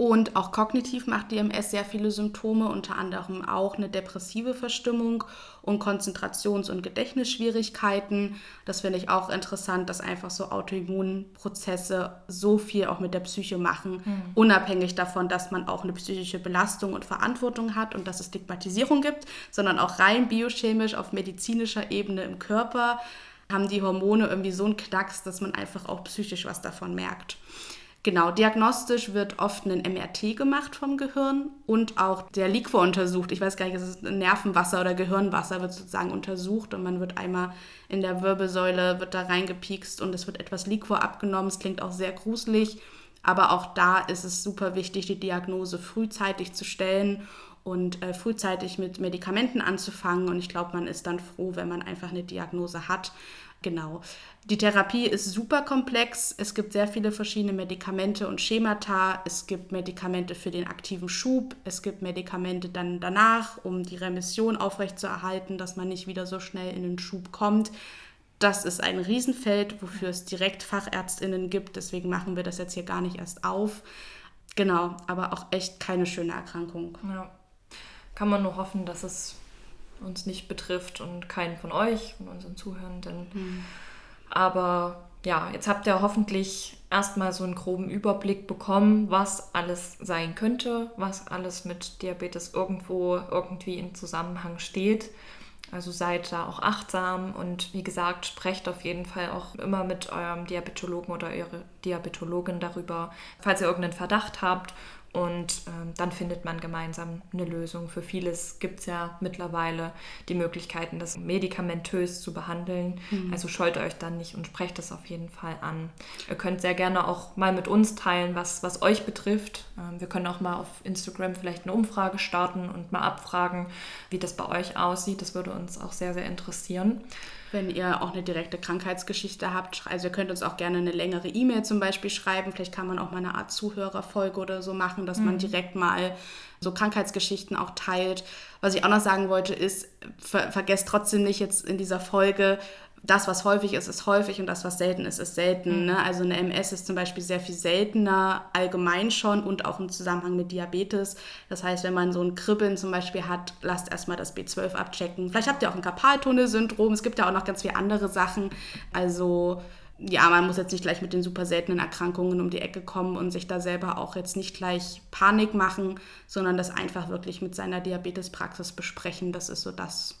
Und auch kognitiv macht DMS sehr viele Symptome, unter anderem auch eine depressive Verstimmung und Konzentrations- und Gedächtnisschwierigkeiten. Das finde ich auch interessant, dass einfach so Autoimmunprozesse so viel auch mit der Psyche machen, mhm. unabhängig davon, dass man auch eine psychische Belastung und Verantwortung hat und dass es Stigmatisierung gibt, sondern auch rein biochemisch auf medizinischer Ebene im Körper haben die Hormone irgendwie so einen Knacks, dass man einfach auch psychisch was davon merkt. Genau, diagnostisch wird oft ein MRT gemacht vom Gehirn und auch der Liquor untersucht. Ich weiß gar nicht, ist es Nervenwasser oder Gehirnwasser wird sozusagen untersucht und man wird einmal in der Wirbelsäule, wird da reingepiekst und es wird etwas Liquor abgenommen. Es klingt auch sehr gruselig, aber auch da ist es super wichtig, die Diagnose frühzeitig zu stellen und äh, frühzeitig mit Medikamenten anzufangen. Und ich glaube, man ist dann froh, wenn man einfach eine Diagnose hat. Genau. Die Therapie ist super komplex. Es gibt sehr viele verschiedene Medikamente und Schemata. Es gibt Medikamente für den aktiven Schub. Es gibt Medikamente dann danach, um die Remission aufrechtzuerhalten, dass man nicht wieder so schnell in den Schub kommt. Das ist ein Riesenfeld, wofür es direkt Fachärztinnen gibt. Deswegen machen wir das jetzt hier gar nicht erst auf. Genau, aber auch echt keine schöne Erkrankung. Ja kann man nur hoffen, dass es uns nicht betrifft und keinen von euch, von unseren Zuhörenden. Mhm. Aber ja, jetzt habt ihr hoffentlich erstmal so einen groben Überblick bekommen, was alles sein könnte, was alles mit Diabetes irgendwo irgendwie in Zusammenhang steht. Also seid da auch achtsam und wie gesagt, sprecht auf jeden Fall auch immer mit eurem Diabetologen oder eure Diabetologin darüber, falls ihr irgendeinen Verdacht habt und ähm, dann findet man gemeinsam eine Lösung. Für vieles gibt es ja mittlerweile die Möglichkeiten, das medikamentös zu behandeln. Mhm. Also scheut euch dann nicht und sprecht das auf jeden Fall an. Ihr könnt sehr gerne auch mal mit uns teilen, was, was euch betrifft. Ähm, wir können auch mal auf Instagram vielleicht eine Umfrage starten und mal abfragen, wie das bei euch aussieht. Das würde uns auch sehr, sehr interessieren. Wenn ihr auch eine direkte Krankheitsgeschichte habt, also ihr könnt uns auch gerne eine längere E-Mail zum Beispiel schreiben. Vielleicht kann man auch mal eine Art Zuhörerfolge oder so machen, dass mhm. man direkt mal so Krankheitsgeschichten auch teilt. Was ich auch noch sagen wollte, ist, ver vergesst trotzdem nicht jetzt in dieser Folge, das, was häufig ist, ist häufig und das, was selten ist, ist selten. Mhm. Ne? Also eine MS ist zum Beispiel sehr viel seltener allgemein schon und auch im Zusammenhang mit Diabetes. Das heißt, wenn man so ein Kribbeln zum Beispiel hat, lasst erstmal das B12 abchecken. Vielleicht habt ihr auch ein Karpaltunnelsyndrom. Es gibt ja auch noch ganz viele andere Sachen. Also ja, man muss jetzt nicht gleich mit den super seltenen Erkrankungen um die Ecke kommen und sich da selber auch jetzt nicht gleich Panik machen, sondern das einfach wirklich mit seiner Diabetespraxis besprechen. Das ist so das,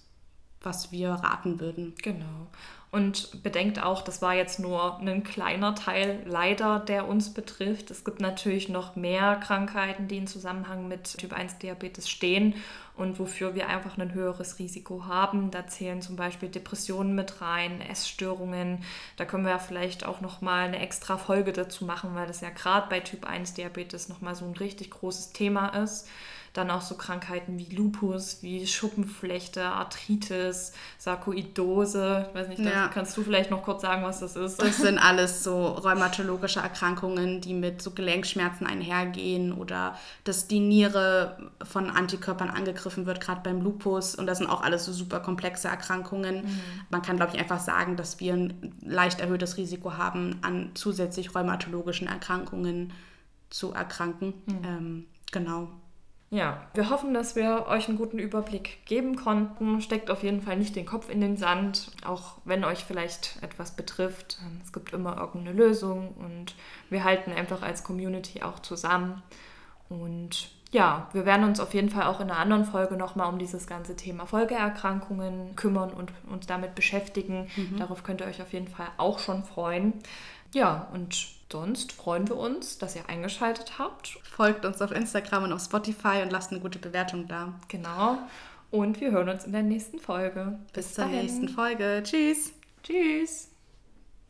was wir raten würden. Genau. Und bedenkt auch, das war jetzt nur ein kleiner Teil leider, der uns betrifft. Es gibt natürlich noch mehr Krankheiten, die in Zusammenhang mit Typ 1 Diabetes stehen und wofür wir einfach ein höheres Risiko haben. Da zählen zum Beispiel Depressionen mit rein, Essstörungen. Da können wir ja vielleicht auch noch mal eine extra Folge dazu machen, weil das ja gerade bei Typ 1 Diabetes noch mal so ein richtig großes Thema ist. Dann auch so Krankheiten wie Lupus, wie Schuppenflechte, Arthritis, Sarkoidose. Ich weiß nicht, ja. kannst du vielleicht noch kurz sagen, was das ist? Das sind alles so rheumatologische Erkrankungen, die mit so Gelenkschmerzen einhergehen oder dass die Niere von Antikörpern angegriffen wird, gerade beim Lupus. Und das sind auch alles so super komplexe Erkrankungen. Mhm. Man kann, glaube ich, einfach sagen, dass wir ein leicht erhöhtes Risiko haben, an zusätzlich rheumatologischen Erkrankungen zu erkranken. Mhm. Ähm, genau. Ja, wir hoffen, dass wir euch einen guten Überblick geben konnten. Steckt auf jeden Fall nicht den Kopf in den Sand, auch wenn euch vielleicht etwas betrifft. Es gibt immer irgendeine Lösung und wir halten einfach als Community auch zusammen. Und ja, wir werden uns auf jeden Fall auch in einer anderen Folge nochmal um dieses ganze Thema Folgeerkrankungen kümmern und uns damit beschäftigen. Mhm. Darauf könnt ihr euch auf jeden Fall auch schon freuen. Ja, und sonst freuen wir uns, dass ihr eingeschaltet habt. Folgt uns auf Instagram und auf Spotify und lasst eine gute Bewertung da. Genau. Und wir hören uns in der nächsten Folge. Bis, Bis zur nächsten Folge. Tschüss. Tschüss.